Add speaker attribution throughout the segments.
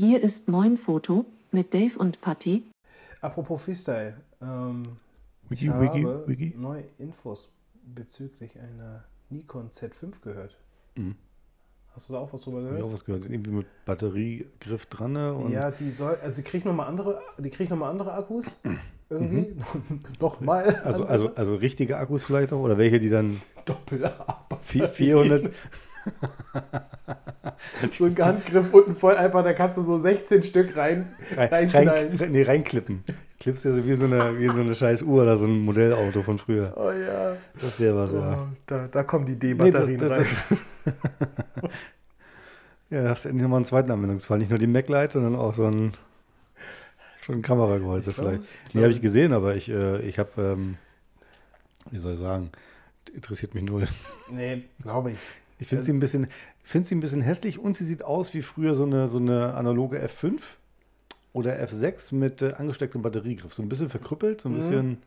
Speaker 1: Hier ist Moin Foto mit Dave und Patty.
Speaker 2: Apropos Freestyle, ähm,
Speaker 3: Wiki,
Speaker 2: ich
Speaker 3: Wiki,
Speaker 2: habe
Speaker 3: Wiki.
Speaker 2: neue Infos bezüglich einer Nikon Z5 gehört.
Speaker 3: Mhm.
Speaker 2: Hast du da auch was drüber
Speaker 3: Hab ich
Speaker 2: gehört?
Speaker 3: auch was gehört. Irgendwie mit Batteriegriff dran. ne? Und
Speaker 2: Ja, die soll, also die kriegt nochmal andere, die kriegt noch mal andere Akkus. Irgendwie. nochmal.
Speaker 3: also, also, also richtige Akkus vielleicht auch? Oder welche, die dann
Speaker 2: Doppel
Speaker 3: vi- 400,
Speaker 2: So ein Handgriff unten voll einfach, da kannst du so 16 Stück rein,
Speaker 3: rein, rein, nee, reinklippen. Klippst ja so wie so, eine, wie so eine scheiß Uhr oder so ein Modellauto von früher.
Speaker 2: Oh ja.
Speaker 3: Das wäre was, ja.
Speaker 2: Oh, da, da kommen die
Speaker 3: Nee,
Speaker 2: D-Batterien
Speaker 3: das-
Speaker 2: rein.
Speaker 3: Ja, da hast du endlich nochmal einen zweiten Anwendungsfall. Nicht nur die MacLight, sondern auch so ein, so ein Kameragehäuse vielleicht.
Speaker 2: ich
Speaker 3: Nee, habe ich gesehen, aber ich, äh, ich habe, ähm, wie soll ich sagen, interessiert mich null.
Speaker 2: nee, glaube ich.
Speaker 3: Ich finde sie ein bisschen, finde sie ein bisschen hässlich und sie sieht aus wie früher so eine, so eine analoge F5 oder F6 mit äh, angestecktem Batteriegriff. So ein bisschen verkrüppelt, so ein
Speaker 2: Mhm.
Speaker 3: bisschen,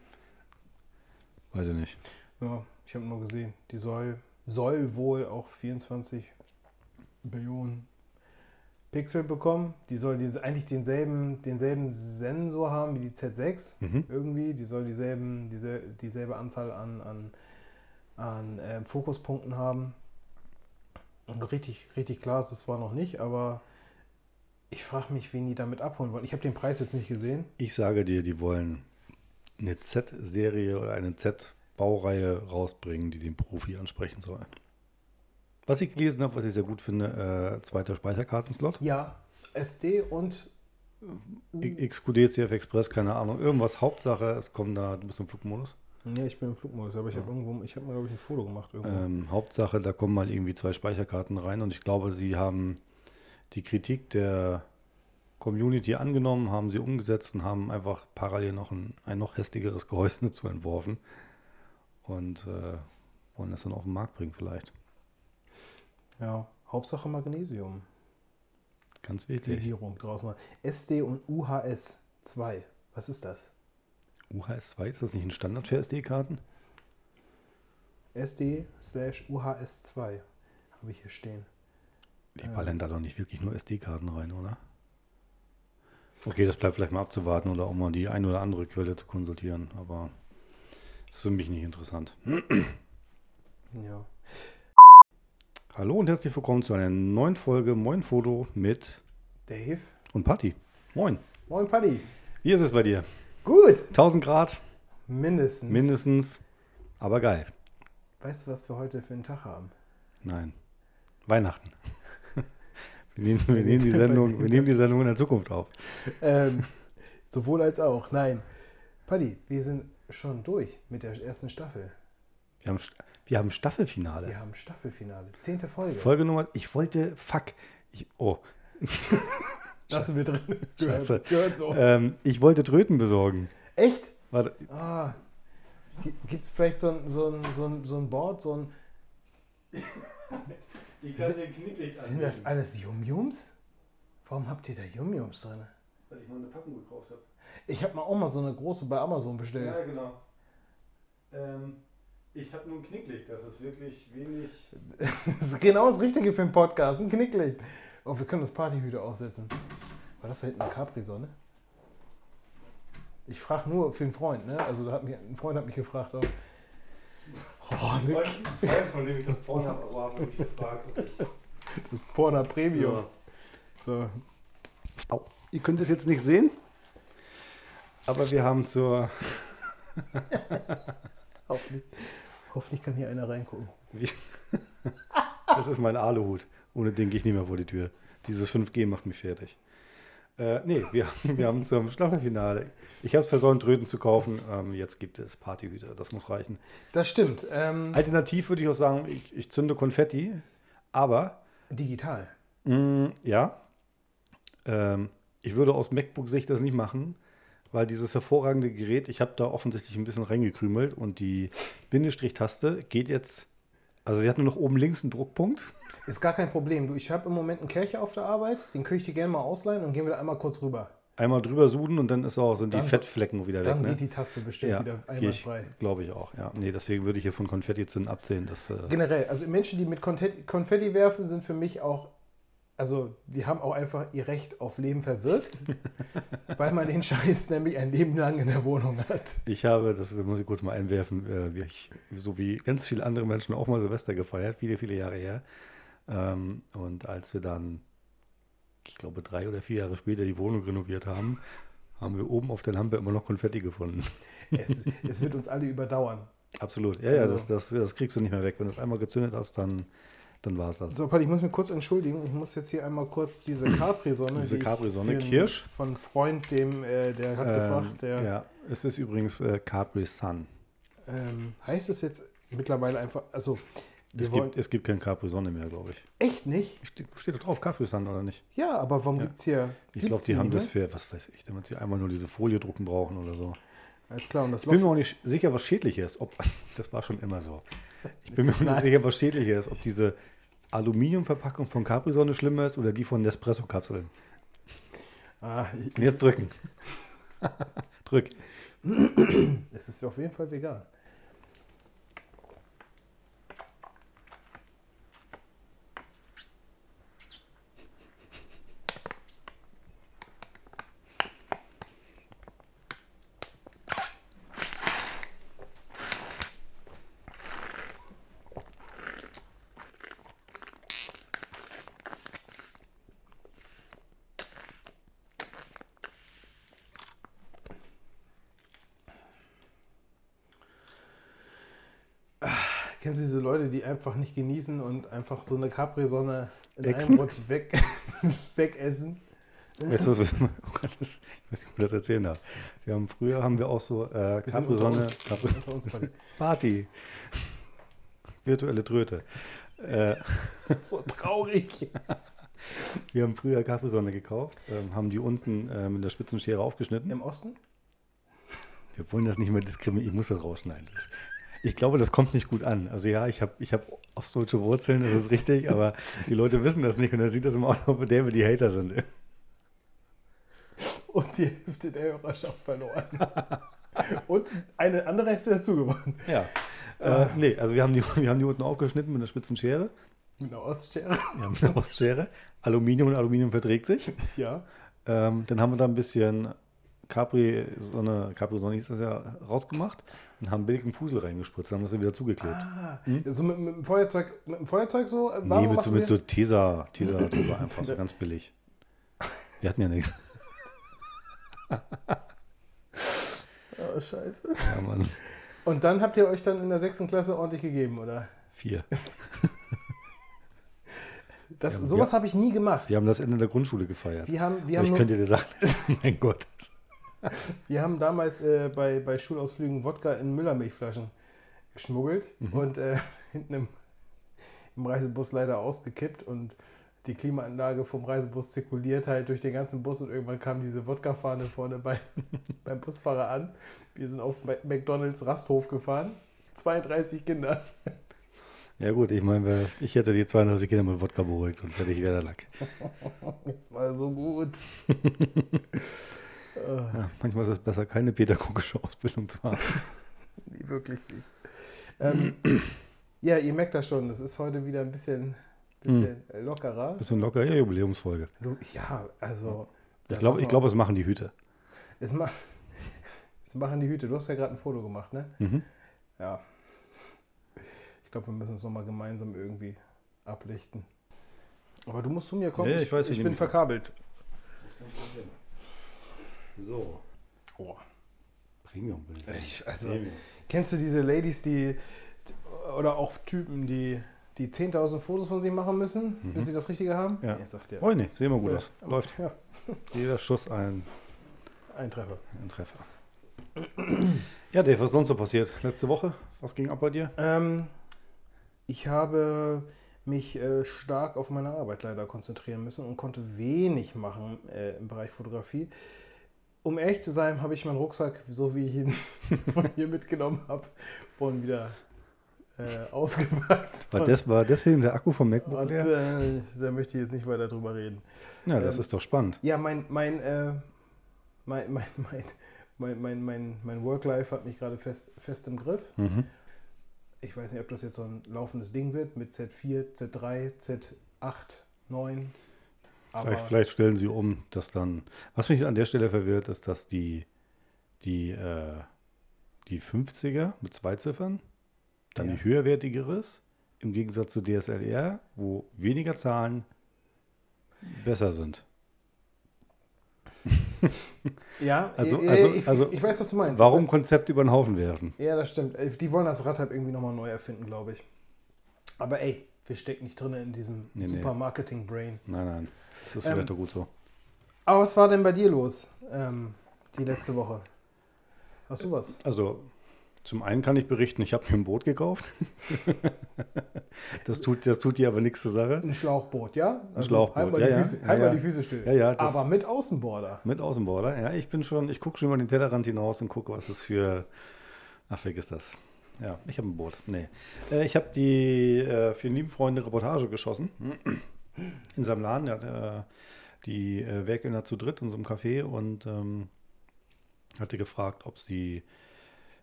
Speaker 3: weiß ich nicht.
Speaker 2: Ja, ich habe nur gesehen, die soll, soll wohl auch 24 Billionen Pixel bekommen. Die soll die, eigentlich denselben, denselben Sensor haben wie die Z6
Speaker 3: Mhm.
Speaker 2: irgendwie. Die soll dieselben, diese, dieselbe Anzahl an, an, an ähm, Fokuspunkten haben. Und richtig, richtig klar ist es zwar noch nicht, aber ich frage mich, wen die damit abholen wollen. Ich habe den Preis jetzt nicht gesehen.
Speaker 3: Ich sage dir, die wollen eine Z-Serie oder eine Z-Baureihe rausbringen, die den Profi ansprechen soll. Was ich gelesen habe, was ich sehr gut finde, äh, zweiter Speicherkartenslot.
Speaker 2: Ja, SD und
Speaker 3: XQD, CF Express, keine Ahnung, irgendwas. Hauptsache, es kommt da, du bist im Flugmodus.
Speaker 2: Ja, ich bin im Flugmodus, aber ich habe irgendwo, ich habe mal, glaube ich, ein Foto gemacht irgendwo.
Speaker 3: Ähm, Hauptsache, da kommen mal irgendwie zwei Speicherkarten rein und ich glaube, sie haben die Kritik der Community angenommen, haben sie umgesetzt und haben einfach parallel noch ein, ein noch hässlicheres Gehäuse dazu entworfen und äh, wollen das dann auf den Markt bringen vielleicht.
Speaker 2: Ja, Hauptsache Magnesium.
Speaker 3: Ganz wichtig.
Speaker 2: Legierung draußen. SD und UHS 2. Was ist das?
Speaker 3: UHS 2, ist das nicht ein Standard für SD-Karten?
Speaker 2: SD slash UHS 2 habe ich hier stehen.
Speaker 3: Die ballern da doch nicht wirklich nur SD-Karten rein, oder? Okay, das bleibt vielleicht mal abzuwarten oder auch mal die ein oder andere Quelle zu konsultieren, aber ist für mich nicht interessant.
Speaker 2: Ja.
Speaker 3: Hallo und herzlich willkommen zu einer neuen Folge Moin Foto mit
Speaker 2: Dave.
Speaker 3: und Patti. Moin.
Speaker 2: Moin Paddy.
Speaker 3: Wie ist es bei dir?
Speaker 2: Gut.
Speaker 3: 1000 Grad
Speaker 2: Mindestens.
Speaker 3: mindestens, aber geil.
Speaker 2: Weißt du, was wir heute für einen Tag haben?
Speaker 3: Nein. Weihnachten. Wir nehmen, wir, nehmen die Sendung, wir nehmen die Sendung in der Zukunft auf.
Speaker 2: Ähm, sowohl als auch. Nein. Paddy, wir sind schon durch mit der ersten Staffel.
Speaker 3: Wir haben, wir haben Staffelfinale.
Speaker 2: Wir haben Staffelfinale. Zehnte Folge.
Speaker 3: Folge Nummer, ich wollte, fuck, ich, oh,
Speaker 2: Lassen wir drin.
Speaker 3: Scheiße.
Speaker 2: Gehört, so.
Speaker 3: ähm, ich wollte Tröten besorgen.
Speaker 2: Echt?
Speaker 3: Warte,
Speaker 2: Ah. Gibt es vielleicht so ein, so, ein, so, ein, so ein Board, so ein.
Speaker 3: ich kann den Knicklicht
Speaker 2: Sind das alles Yum-Yums? Warum habt ihr da Yum-Yums drin?
Speaker 3: Weil ich mal eine Packung gekauft habe.
Speaker 2: Ich habe mal auch mal so eine große bei Amazon bestellt.
Speaker 3: genau. Ähm, ich habe nur ein Knicklicht, das ist wirklich wenig.
Speaker 2: Das ist genau das Richtige für einen Podcast. Ein Knicklicht. Oh, wir können das Partyhüte aufsetzen. War das da hinten eine Capri-Sonne? Ich frage nur für einen Freund, ne? Also da hat mich, ein Freund hat mich gefragt. Ob, oh, ne,
Speaker 3: von dem ich das vorne habe, mich gefragt.
Speaker 2: das Porna Premium.
Speaker 3: Ja.
Speaker 2: So.
Speaker 3: Au. Ihr könnt es jetzt nicht sehen, aber wir haben zur.
Speaker 2: Hoffentlich, hoffentlich kann hier einer reingucken.
Speaker 3: Das ist mein Aluhut. Ohne den gehe ich nicht mehr vor die Tür. Dieses 5G macht mich fertig. Äh, nee, wir, wir haben zum Staffelfinale. Ich habe es versäumt, Tröten zu kaufen. Ähm, jetzt gibt es Partyhüter. Das muss reichen.
Speaker 2: Das stimmt. Ähm,
Speaker 3: Alternativ würde ich auch sagen, ich, ich zünde Konfetti. Aber,
Speaker 2: digital.
Speaker 3: mh, ja, ähm, ich würde aus MacBook-Sicht das nicht machen, weil dieses hervorragende Gerät, ich habe da offensichtlich ein bisschen reingekrümelt und die Bindestrich-Taste geht jetzt, also sie hat nur noch oben links einen Druckpunkt.
Speaker 2: Ist gar kein Problem. Du, ich habe im Moment einen Kercher auf der Arbeit. Den könnte ich dir gerne mal ausleihen und gehen wir da einmal kurz rüber.
Speaker 3: Einmal drüber suden und dann ist auch, sind die
Speaker 2: Dann-
Speaker 3: Fettflecken wieder
Speaker 2: Dann
Speaker 3: weg. Ne?
Speaker 2: geht die Taste bestimmt
Speaker 3: ja,
Speaker 2: wieder
Speaker 3: gehe ich,
Speaker 2: einwandfrei.
Speaker 3: glaube ich auch. Ja, nee, deswegen würde ich hier von Konfetti zünden absehen. Das, äh,
Speaker 2: Generell, also Menschen, die mit Konfetti, Konfetti werfen, sind für mich auch also die haben auch einfach ihr Recht auf Leben verwirkt, weil man den Scheiß nämlich ein Leben lang in der Wohnung hat.
Speaker 3: Ich habe, das muss ich kurz mal einwerfen, äh, ich, so wie ganz viele andere Menschen auch mal Silvester gefeiert, viele, viele Jahre her. Ähm, und als wir dann, ich glaube, drei oder vier Jahre später die Wohnung renoviert haben, haben wir oben auf der Lampe immer noch Konfetti gefunden.
Speaker 2: Es, es wird uns alle überdauern.
Speaker 3: Absolut. Ja, ja,
Speaker 2: Also-
Speaker 3: das, das, das kriegst du nicht mehr weg. Wenn du es einmal gezündet hast, dann, dann war es das.
Speaker 2: So, Paul, ich muss mich kurz entschuldigen. Ich muss jetzt hier einmal kurz diese Capri-Sonne.
Speaker 3: Diese
Speaker 2: die
Speaker 3: Capri-Sonne, Kirsch.
Speaker 2: Von Freund, dem, äh, der hat
Speaker 3: Ähm,
Speaker 2: gefragt, der
Speaker 3: ja, es ist übrigens äh, Capri Sun.
Speaker 2: ähm, heißt es jetzt mittlerweile einfach, also
Speaker 3: Es gibt, es gibt kein Capri Sonne mehr, glaube ich.
Speaker 2: echt nicht.
Speaker 3: Steht, steht da drauf Capri Sun oder nicht?
Speaker 2: Ja, aber warum
Speaker 3: Ja.
Speaker 2: gibt es hier.
Speaker 3: Ich glaube, die haben das für, was weiß ich, damit sie einmal nur diese Folie drucken brauchen oder so.
Speaker 2: Alles klar, und das
Speaker 3: Ich bin mir auch nicht sicher, was schädlich ist. Ob, das war schon immer so. Ich bin mir auch nicht sicher, was schädlich ist. Ob diese Aluminiumverpackung von Capri-Sonne schlimmer ist oder die von Nespresso-Kapseln.
Speaker 2: Ah,
Speaker 3: jetzt drücken. Drück.
Speaker 2: es ist auf jeden Fall vegan. Kennst du diese Leute, die einfach nicht genießen und einfach so eine Capri-Sonne in
Speaker 3: Exen?
Speaker 2: einem Rutsch weg, wegessen?
Speaker 3: Weißt du, was, oh Gott, das, ich weiß nicht, ob ich das erzählen darf. Wir haben früher haben wir auch so äh,
Speaker 2: Wir
Speaker 3: Capri-Sonne,
Speaker 2: beide.
Speaker 3: Party. Virtuelle Tröte. Äh,
Speaker 2: so traurig.
Speaker 3: wir haben früher Capri-Sonne gekauft, ähm, haben die unten äh, mit der Spitzenschere aufgeschnitten.
Speaker 2: Im Osten?
Speaker 3: Wir wollen das nicht mehr diskriminieren. Ich muss das rausschneiden. Ich glaube, das kommt nicht gut an. Also ja, ich habe ich hab ostdeutsche Wurzeln, das ist richtig, aber die Leute wissen das nicht und dann sieht das immer aus, als ob der die Hater sind.
Speaker 2: Und die Hälfte der Hörerschaft verloren. und eine andere Hälfte dazu gewonnen.
Speaker 3: Ja. Äh, nee, also wir haben, die, wir haben die unten aufgeschnitten mit einer spitzen Schere.
Speaker 2: Mit einer Ostschere.
Speaker 3: Wir haben eine Ostschere. Aluminium und Aluminium verträgt sich.
Speaker 2: Ja.
Speaker 3: Ähm, dann haben wir da ein bisschen Capri, so eine Capri Sonne hieß das ja, rausgemacht und haben billigen Fusel reingespritzt, haben das dann wieder zugeklebt.
Speaker 2: Ah, so mit, mit dem Feuerzeug, mit dem Feuerzeug so? äh,
Speaker 3: nee, mit so, mit so Tesa, Tesa drüber einfach, so ganz billig. Wir hatten ja nichts.
Speaker 2: Oh, scheiße.
Speaker 3: Ja, Mann.
Speaker 2: Und dann habt ihr euch dann in der sechsten Klasse ordentlich gegeben, oder?
Speaker 3: Vier.
Speaker 2: Das,
Speaker 3: Ja,
Speaker 2: sowas habe ich nie gemacht.
Speaker 3: Wir haben das Ende der Grundschule gefeiert.
Speaker 2: Wir haben, wir haben,
Speaker 3: ich
Speaker 2: nur,
Speaker 3: könnte dir sagen, mein Gott.
Speaker 2: wir haben damals äh, bei, bei Schulausflügen Wodka in Müllermilchflaschen geschmuggelt
Speaker 3: Mhm.
Speaker 2: und äh, hinten im, im Reisebus leider ausgekippt und die Klimaanlage vom Reisebus zirkuliert halt durch den ganzen Bus und irgendwann kam diese Wodka-Fahne vorne bei, beim Busfahrer an. Wir sind auf McDonalds Rasthof gefahren. 32 Kinder.
Speaker 3: Ja gut, ich meine, ich hätte die 32 Kinder mit Wodka beruhigt und fertig wäre der Lack.
Speaker 2: Das war so gut.
Speaker 3: Ja, manchmal ist es besser, keine pädagogische Ausbildung zu haben.
Speaker 2: Nee, wirklich nicht. Ähm, ja, ihr merkt das schon, das ist heute wieder ein bisschen, bisschen lockerer.
Speaker 3: Bisschen locker, ja, Jubiläumsfolge.
Speaker 2: Du, ja, also.
Speaker 3: Ich glaube, ich glaube, es machen die Hüte.
Speaker 2: es, ma es machen die Hüte. Du hast ja gerade ein Foto gemacht, ne?
Speaker 3: Mhm.
Speaker 2: Ja. Ich glaube, wir müssen es nochmal gemeinsam irgendwie ablichten. Aber du musst zu mir kommen.
Speaker 3: Ja, ich weiß,
Speaker 2: ich
Speaker 3: ich
Speaker 2: bin verkabelt.
Speaker 3: So.
Speaker 2: Oh.
Speaker 3: Premium, würde ich sagen.
Speaker 2: Ich, also,
Speaker 3: Premium.
Speaker 2: kennst du diese Ladies, die oder auch Typen, die, die 10.000 Fotos von sich machen müssen,
Speaker 3: Mhm.
Speaker 2: bis sie das Richtige haben?
Speaker 3: Ja.
Speaker 2: Ich sag dir.
Speaker 3: Oh, nee, sehen wir gut
Speaker 2: Ja.
Speaker 3: aus. Läuft.
Speaker 2: Ja,
Speaker 3: Jeder Schuss ein,
Speaker 2: ein Treffer.
Speaker 3: ein Treffer. Ja, Dave, was ist sonst so passiert? Letzte Woche? Was ging ab bei dir?
Speaker 2: Ähm, ich habe mich äh, stark auf meine Arbeit leider konzentrieren müssen und konnte wenig machen äh, im Bereich Fotografie. Um ehrlich zu sein, habe ich meinen Rucksack, so wie ich ihn von hier mitgenommen habe, vorhin wieder äh, ausgepackt.
Speaker 3: War, das, war deswegen der Akku vom MacBook
Speaker 2: und
Speaker 3: leer?
Speaker 2: äh, da möchte ich jetzt nicht weiter drüber reden.
Speaker 3: Ja, das
Speaker 2: ähm,
Speaker 3: ist doch spannend.
Speaker 2: Ja, mein, mein, äh, mein, mein, mein, mein, mein, mein, mein Work-Life hat mich gerade fest, fest im Griff.
Speaker 3: Mhm.
Speaker 2: Ich weiß nicht, ob das jetzt so ein laufendes Ding wird mit Z4, Z3, Z8, 9.
Speaker 3: Vielleicht, vielleicht stellen sie um, dass dann. Was mich an der Stelle verwirrt, ist, dass die, die, äh, die 50er mit zwei Ziffern dann
Speaker 2: Ja.
Speaker 3: die höherwertigere ist, im Gegensatz zu DSLR, wo weniger Zahlen besser sind.
Speaker 2: ja,
Speaker 3: Also-
Speaker 2: äh,
Speaker 3: also-
Speaker 2: ich,
Speaker 3: also-
Speaker 2: ich, weiß, was du meinst.
Speaker 3: Warum Konzept über den Haufen werfen?
Speaker 2: ja, das stimmt. Äh, Die wollen das Rad halt irgendwie nochmal neu erfinden, glaube ich. Aber ey, wir stecken nicht drin in diesem
Speaker 3: Nee, nee.
Speaker 2: super Marketing-Brain.
Speaker 3: Nein, nein. Das ist
Speaker 2: Ähm,
Speaker 3: vielleicht doch gut so.
Speaker 2: Aber was war denn bei dir los ähm, die letzte Woche? Hast du was?
Speaker 3: Also, zum einen kann ich berichten, ich habe mir ein Boot gekauft. das, tut, das tut dir aber nichts zur Sache.
Speaker 2: Ein Schlauchboot, ja? Also
Speaker 3: Schlauchboot,
Speaker 2: Halt mal,
Speaker 3: ja,
Speaker 2: die. Füße,
Speaker 3: Ja,
Speaker 2: mal
Speaker 3: ja.
Speaker 2: die Füße still.
Speaker 3: Ja, ja,
Speaker 2: Aber mit Außenborder.
Speaker 3: Mit Außenborder, ja. Ich bin schon, ich gucke schon über den Tellerrand hinaus und gucke, was es für. Ach, vergiss das. Ja, ich habe ein Boot. Nee. Äh, ich habe die äh, vielen lieben Freunde Reportage geschossen. In seinem Laden. Der hat, äh, die äh, werkeln da zu dritt in so einem Café und ähm, hatte gefragt, ob sie.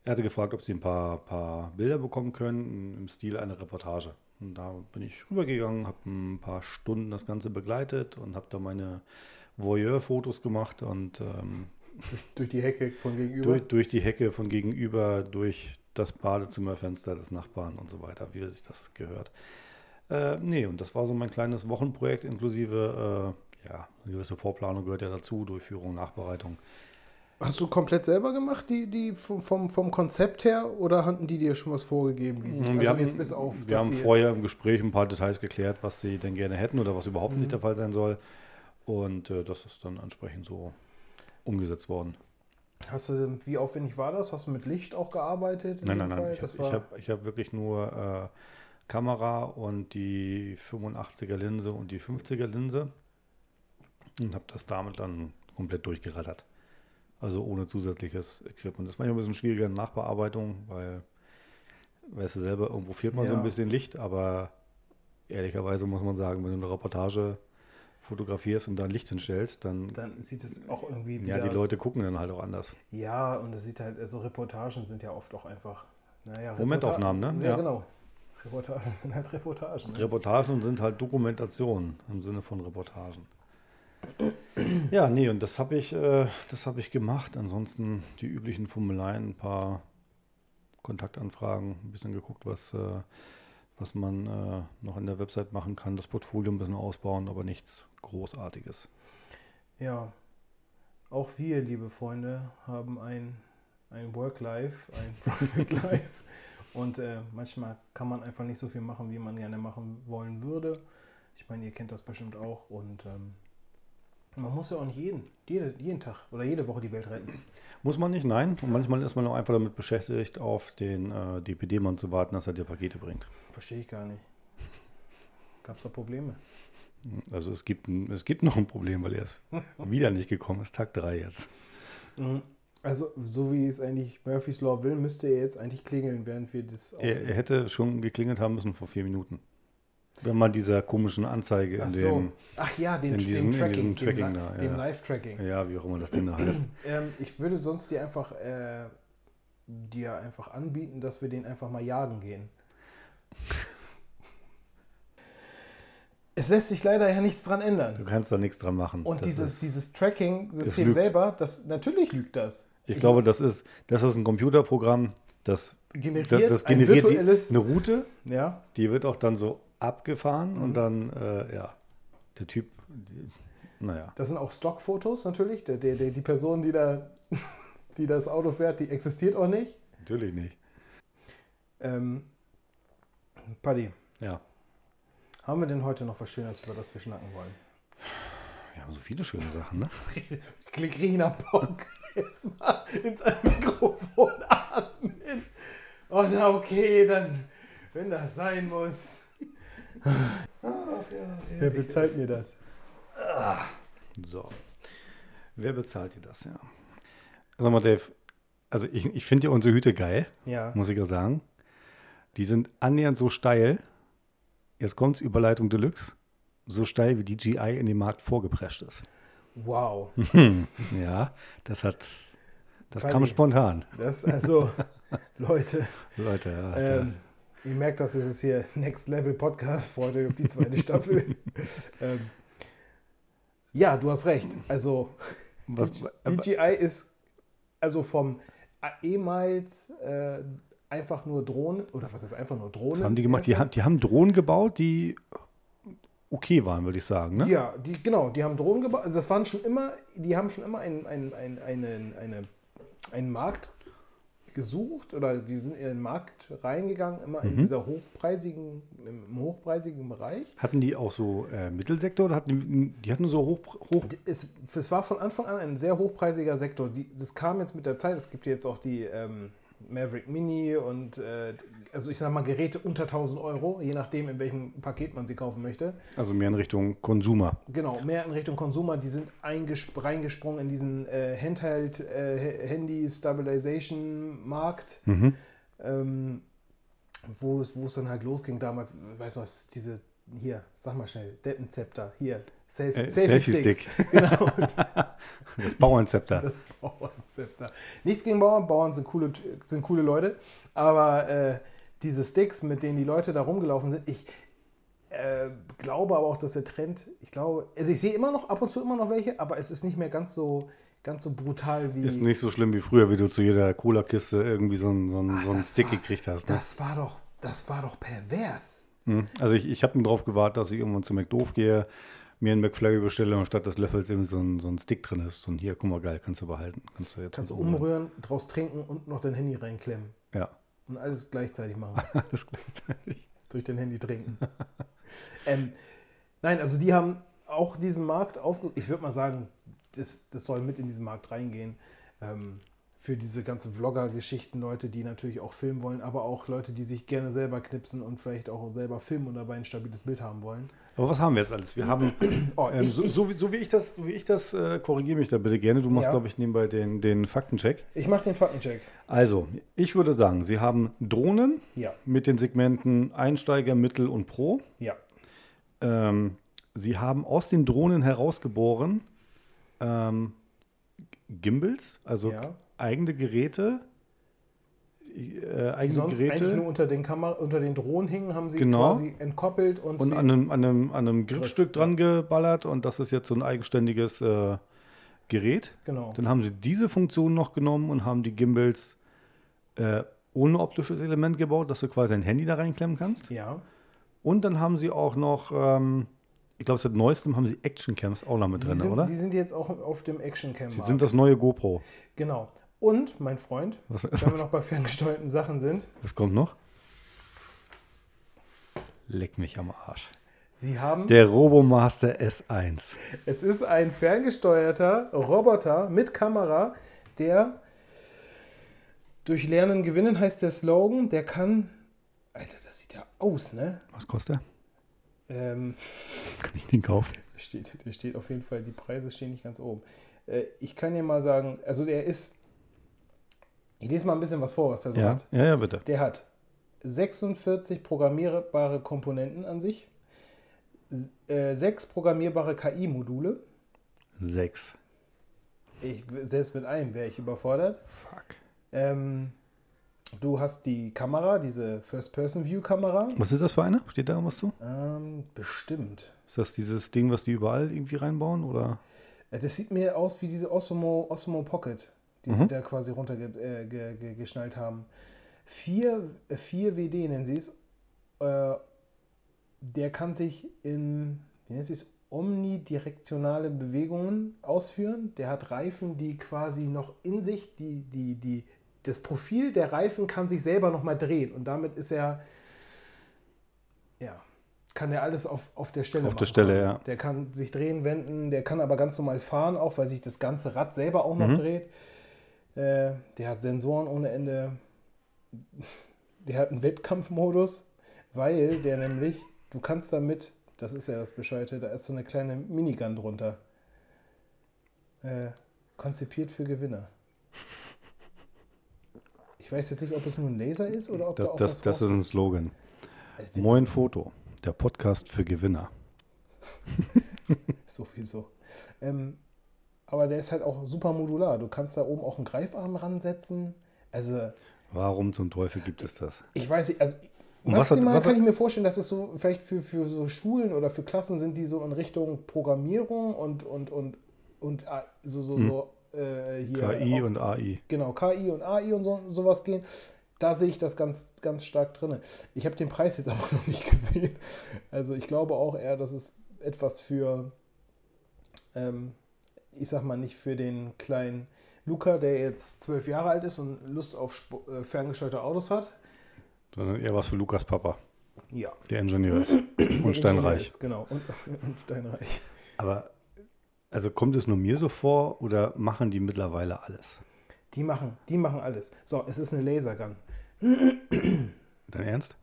Speaker 3: Er hatte gefragt, ob sie ein paar, paar Bilder bekommen können im Stil einer Reportage. Und da bin ich rübergegangen, habe ein paar Stunden das Ganze begleitet und habe da meine Voyeur-Fotos gemacht und ähm,
Speaker 2: Durch, durch die Hecke von gegenüber.
Speaker 3: durch, durch die Hecke von gegenüber, durch das Badezimmerfenster des Nachbarn und so weiter, wie sich das gehört. Äh, nee, und das war so mein kleines Wochenprojekt inklusive, äh, ja, eine gewisse Vorplanung gehört ja dazu, Durchführung, Nachbereitung.
Speaker 2: Hast du komplett selber gemacht, die, die vom, vom, Konzept her, oder hatten die dir schon was vorgegeben? Wie sie,
Speaker 3: wir
Speaker 2: also
Speaker 3: haben,
Speaker 2: jetzt bis auf,
Speaker 3: wir haben vorher im Gespräch ein paar Details geklärt, was sie denn gerne hätten oder was überhaupt
Speaker 2: Mhm.
Speaker 3: nicht der Fall sein soll. Und äh, das ist dann entsprechend so umgesetzt worden.
Speaker 2: Hast du, wie aufwendig war das? Hast du mit Licht auch gearbeitet? in
Speaker 3: Nein,
Speaker 2: dem
Speaker 3: nein, nein.
Speaker 2: Fall?
Speaker 3: Ich habe hab, hab wirklich nur äh, Kamera und die 85er Linse und die 50er Linse und habe das damit dann komplett durchgerattert. Also ohne zusätzliches Equipment. Das ist manchmal ein bisschen schwieriger in Nachbearbeitung, weil, weißt du selber, irgendwo fehlt mal so
Speaker 2: Ja.
Speaker 3: ein bisschen Licht, aber ehrlicherweise muss man sagen, wenn du eine Reportage fotografierst und da ein Licht hinstellst, dann,
Speaker 2: dann sieht es auch irgendwie wieder.
Speaker 3: ja, die Leute gucken dann halt auch anders.
Speaker 2: Ja, und es sieht halt, so Reportagen sind ja oft auch einfach. Naja,
Speaker 3: Momentaufnahmen, ne?
Speaker 2: Ja,
Speaker 3: Ja.
Speaker 2: genau. Reportagen sind halt Reportagen. Ne?
Speaker 3: Reportagen sind halt Dokumentationen im Sinne von Reportagen. Ja, nee, und das habe ich, äh, das habe ich gemacht. Ansonsten die üblichen Formularen, ein paar Kontaktanfragen, ein bisschen geguckt, was, äh, was man äh, noch in der Website machen kann, das Portfolio ein bisschen ausbauen, aber nichts Großartiges.
Speaker 2: Ja, auch wir, liebe Freunde, haben ein, ein Work-Life, ein Private-Life. Und äh, manchmal kann man einfach nicht so viel machen, wie man gerne machen wollen würde. Ich meine, ihr kennt das bestimmt auch. Und ähm, man muss ja auch nicht jeden, jede, jeden Tag oder jede Woche die Welt retten.
Speaker 3: Muss man nicht, nein. Und manchmal ist man auch einfach damit beschäftigt, auf den äh, DPD-Mann zu warten, dass er dir Pakete bringt.
Speaker 2: Verstehe ich gar nicht. Gab es da Probleme?
Speaker 3: Also es gibt, ein, es gibt noch ein Problem, weil er ist wieder nicht gekommen ist. Tag 3 jetzt.
Speaker 2: Mhm. Also, so wie es eigentlich Murphy's Law will, müsste er jetzt eigentlich klingeln, während wir das
Speaker 3: Er, er hätte schon geklingelt haben müssen vor vier Minuten. Wenn man dieser komischen Anzeige in
Speaker 2: Ach so.
Speaker 3: dem,
Speaker 2: Ach ja, den,
Speaker 3: in diesem- in
Speaker 2: Tracking,
Speaker 3: diesem Tracking
Speaker 2: dem,
Speaker 3: da,
Speaker 2: dem
Speaker 3: ja.
Speaker 2: Live-Tracking.
Speaker 3: ja, wie auch immer das Ding da heißt.
Speaker 2: Ähm, ich würde sonst dir einfach äh, dir einfach anbieten, dass wir den einfach mal jagen gehen. Es lässt sich leider ja nichts dran
Speaker 3: Du
Speaker 2: ändern.
Speaker 3: kannst da nichts dran machen.
Speaker 2: Und
Speaker 3: Das
Speaker 2: dieses,
Speaker 3: ist,
Speaker 2: dieses
Speaker 3: es
Speaker 2: Tracking-System selber, das natürlich lügt das.
Speaker 3: ich glaube, das ist, das ist ein Computerprogramm, das,
Speaker 2: generiert,
Speaker 3: das, das
Speaker 2: ein
Speaker 3: generiert die,
Speaker 2: virtuelles,
Speaker 3: eine Route,
Speaker 2: ja,
Speaker 3: die wird auch dann so abgefahren
Speaker 2: Mhm.
Speaker 3: und dann, äh, ja, der Typ, die, naja,
Speaker 2: das sind auch Stockfotos natürlich. Der, der, der, die Person, die da, die das Auto fährt, die existiert auch nicht.
Speaker 3: natürlich nicht.
Speaker 2: Ähm, Paddy,
Speaker 3: Ja,
Speaker 2: haben wir denn heute noch was Schönes, über das wir schnacken wollen?
Speaker 3: wir haben so viele schöne Sachen, ne?
Speaker 2: Richtig nach Bock. Jetzt mal ins Mikrofon atmen. Oh, na okay, dann, wenn das sein muss. Wer bezahlt mir das?
Speaker 3: So. Wer bezahlt dir das, ja? Sag mal, Dave, also ich, ich finde ja unsere Hüte geil,
Speaker 2: Ja.
Speaker 3: muss ich ja sagen. Die sind annähernd so steil. Jetzt kommt's, Überleitung Deluxe. So steil, wie die GI in den Markt vorgeprescht ist.
Speaker 2: Wow.
Speaker 3: Ja, das hat, das
Speaker 2: Buddy.
Speaker 3: kam spontan.
Speaker 2: Das, also, Leute,
Speaker 3: Leute, ja.
Speaker 2: ähm, ihr merkt, das ist hier Next Level Podcast, Freunde, auf die zweite Staffel. ähm, Ja, du hast recht. Also
Speaker 3: Was,
Speaker 2: DJI ist also vom ehemals äh, einfach nur Drohnen, oder was ist einfach nur Drohnen?
Speaker 3: was haben die gemacht? Die haben, die haben Drohnen gebaut, die okay waren, würde ich sagen. Ne?
Speaker 2: Ja, die, genau, die haben Drohnen gebaut. Also das waren schon immer, die haben schon immer einen, einen, einen, einen, eine, einen Markt gesucht oder die sind in den Markt reingegangen, immer in dieser hochpreisigen, im hochpreisigen Bereich.
Speaker 3: Hatten die auch so äh, Mittelsektor oder hatten die, die hatten so hoch, hoch
Speaker 2: Es, es war von Anfang an ein sehr hochpreisiger Sektor. Die, das kam jetzt mit der Zeit. Es gibt jetzt auch die ähm, Maverick Mini und äh, also ich sag mal Geräte unter 1000 Euro, je nachdem in welchem Paket man sie kaufen möchte.
Speaker 3: also mehr in Richtung Konsumer.
Speaker 2: Genau, mehr in Richtung Konsumer. Die sind eingesp reingesprungen in diesen äh, Handheld äh, Handy Stabilization Markt, ähm, wo es wo es dann halt losging damals. Weißt du, was diese hier, sag mal schnell, Deppenzepter, hier, Selfie,
Speaker 3: Äh. Selfie-Stick.
Speaker 2: Genau,
Speaker 3: Das Bauernzepter.
Speaker 2: das Bauernzepter. Nichts gegen Bauern, Bauern sind coole, sind coole Leute, aber äh, diese Sticks, mit denen die Leute da rumgelaufen sind, ich äh, glaube aber auch, dass der Trend, ich glaube, also ich sehe immer noch, ab und zu immer noch welche, aber es ist nicht mehr ganz so, ganz so brutal wie.
Speaker 3: Ist nicht so schlimm wie früher, wie du zu jeder Cola-Kiste irgendwie so einen, so einen, so einen Stick
Speaker 2: war-
Speaker 3: gekriegt hast. Ne?
Speaker 2: Das war doch, das war doch pervers.
Speaker 3: Mhm. Also ich, ich habe nur drauf gewartet, dass ich irgendwann zu McDoof gehe, mir einen McFlurry bestelle und statt des Löffels eben so ein, so ein Stick drin ist. So ein hier, guck mal, geil, kannst du behalten. Kannst du jetzt
Speaker 2: Kannst du
Speaker 3: umrühren.
Speaker 2: umrühren, draus trinken und noch dein Handy reinklemmen.
Speaker 3: Ja,
Speaker 2: Und alles gleichzeitig machen.
Speaker 3: alles gleichzeitig.
Speaker 2: durch dein Handy trinken. ähm, nein, also die haben auch diesen Markt aufge... Ich würde mal sagen, das, das soll mit in diesen Markt reingehen. Ähm, für diese ganzen Vlogger-Geschichten, Leute, die natürlich auch filmen wollen, aber auch Leute, die sich gerne selber knipsen und vielleicht auch selber filmen und dabei ein stabiles Bild haben wollen.
Speaker 3: Aber was haben wir jetzt alles? Wir haben,
Speaker 2: Oh,
Speaker 3: ähm,
Speaker 2: ich,
Speaker 3: so,
Speaker 2: ich,
Speaker 3: so, wie, so wie ich das, so wie ich das äh, korrigiere mich da bitte gerne. Du machst,
Speaker 2: Ja.
Speaker 3: glaube ich, nebenbei den, den Faktencheck.
Speaker 2: ich mache den Faktencheck.
Speaker 3: Also, ich würde sagen, Sie haben Drohnen
Speaker 2: Ja,
Speaker 3: mit den Segmenten Einsteiger, Mittel und Pro.
Speaker 2: ja.
Speaker 3: Ähm, Sie haben aus den Drohnen herausgeboren ähm, Gimbals, also
Speaker 2: Ja.
Speaker 3: Eigene Geräte. Äh,
Speaker 2: Die
Speaker 3: eigene
Speaker 2: sonst eigentlich nur
Speaker 3: Geräte
Speaker 2: unter den, Kamera, unter den Drohnen hingen, haben sie
Speaker 3: Genau.
Speaker 2: quasi entkoppelt und,
Speaker 3: und an einem, an einem, an einem Griffstück dran geballert und das ist jetzt so ein eigenständiges äh, Gerät.
Speaker 2: genau.
Speaker 3: Dann haben sie diese Funktion noch genommen und haben die Gimbals äh, ohne optisches Element gebaut, dass du quasi ein Handy da reinklemmen kannst.
Speaker 2: Ja.
Speaker 3: Und dann haben sie auch noch, ähm, ich glaube, seit neuestem haben sie Actioncams auch noch mit
Speaker 2: Sie
Speaker 3: drin,
Speaker 2: sind,
Speaker 3: oder?
Speaker 2: sie sind jetzt auch auf dem Action Cam.
Speaker 3: Sie sind das neue GoPro.
Speaker 2: Genau. Und, mein Freund,
Speaker 3: Was,
Speaker 2: wenn wir noch bei ferngesteuerten Sachen sind,
Speaker 3: was kommt noch? Leck mich am Arsch.
Speaker 2: sie haben,
Speaker 3: Der Robomaster S1.
Speaker 2: es ist ein ferngesteuerter Roboter mit Kamera, der durch Lernen gewinnen heißt der Slogan, der kann, Alter, das sieht ja aus, ne?
Speaker 3: Was kostet der?
Speaker 2: Ähm,
Speaker 3: Kann ich den kaufen?
Speaker 2: steht, der steht auf jeden Fall, die Preise stehen nicht ganz oben. Äh, ich kann dir mal sagen, also der ist, ich lese mal ein bisschen was vor, was der so
Speaker 3: Ja,
Speaker 2: hat.
Speaker 3: ja, ja, bitte.
Speaker 2: Der hat 46 programmierbare Komponenten an sich, äh, sechs programmierbare KI-Module.
Speaker 3: Sechs.
Speaker 2: Ich, selbst mit einem wäre ich überfordert.
Speaker 3: Fuck.
Speaker 2: Ähm, du hast die Kamera, diese First-Person-View-Kamera.
Speaker 3: Was ist das für eine? Steht da irgendwas zu?
Speaker 2: Ähm, bestimmt.
Speaker 3: Ist das dieses Ding, was die überall irgendwie reinbauen? Oder?
Speaker 2: Äh, Das sieht mir aus wie diese Osmo, Osmo Pocket, die sie da quasi runtergeschnallt äh, haben. 4, 4 WD nennen sie es. Äh, der kann sich in, wie nennt sie es, omnidirektionale Bewegungen ausführen. Der hat Reifen, die quasi noch in sich, die, die, die, das Profil der Reifen kann sich selber nochmal drehen. Und damit ist er, ja, kann er alles auf, auf der Stelle
Speaker 3: Auf der Stelle, ja.
Speaker 2: Der kann sich drehen, wenden, der kann aber ganz normal fahren, auch weil sich das ganze Rad selber auch noch
Speaker 3: Mhm.
Speaker 2: dreht. Äh, der hat Sensoren ohne Ende. Der hat einen Wettkampfmodus, weil der nämlich, du kannst damit, das ist ja das Bescheute, da ist so eine kleine Minigun drunter. Äh, konzipiert für Gewinner. Ich weiß jetzt nicht, ob es nur ein Laser ist oder ob
Speaker 3: Das,
Speaker 2: da auch
Speaker 3: das,
Speaker 2: was
Speaker 3: das ist ein Slogan.
Speaker 2: rauskommt.
Speaker 3: Moin Foto, der Podcast für Gewinner.
Speaker 2: So viel so. Ähm, aber der ist halt auch super modular. Du kannst da oben auch einen Greifarm ransetzen. Also,
Speaker 3: Warum zum Teufel gibt es das?
Speaker 2: ich weiß nicht, also
Speaker 3: Und was hat-
Speaker 2: Maximal
Speaker 3: was hat-
Speaker 2: kann ich mir vorstellen, dass es so vielleicht für, für so Schulen oder für Klassen sind, die so in Richtung Programmierung und, und, und, und äh, so, so, so äh, hier
Speaker 3: KI
Speaker 2: auch-
Speaker 3: und AI.
Speaker 2: genau, KI und AI und so, sowas gehen. Da sehe ich das ganz, ganz stark drin. Ich habe den Preis jetzt aber noch nicht gesehen. Also ich glaube auch eher, dass es etwas für, ähm, ich sag mal nicht für den kleinen Luca, der jetzt zwölf Jahre alt ist und Lust auf Sp äh, ferngesteuerte Autos hat.
Speaker 3: Sondern eher was für Lukas Papa,
Speaker 2: Ja.
Speaker 3: der Ingenieur ist. Und steinreich.
Speaker 2: Ist, genau, und, und steinreich.
Speaker 3: Aber, also kommt es nur mir so vor oder machen die mittlerweile alles?
Speaker 2: Die machen, die machen alles. So, es ist eine Lasergun.
Speaker 3: Dein Ernst?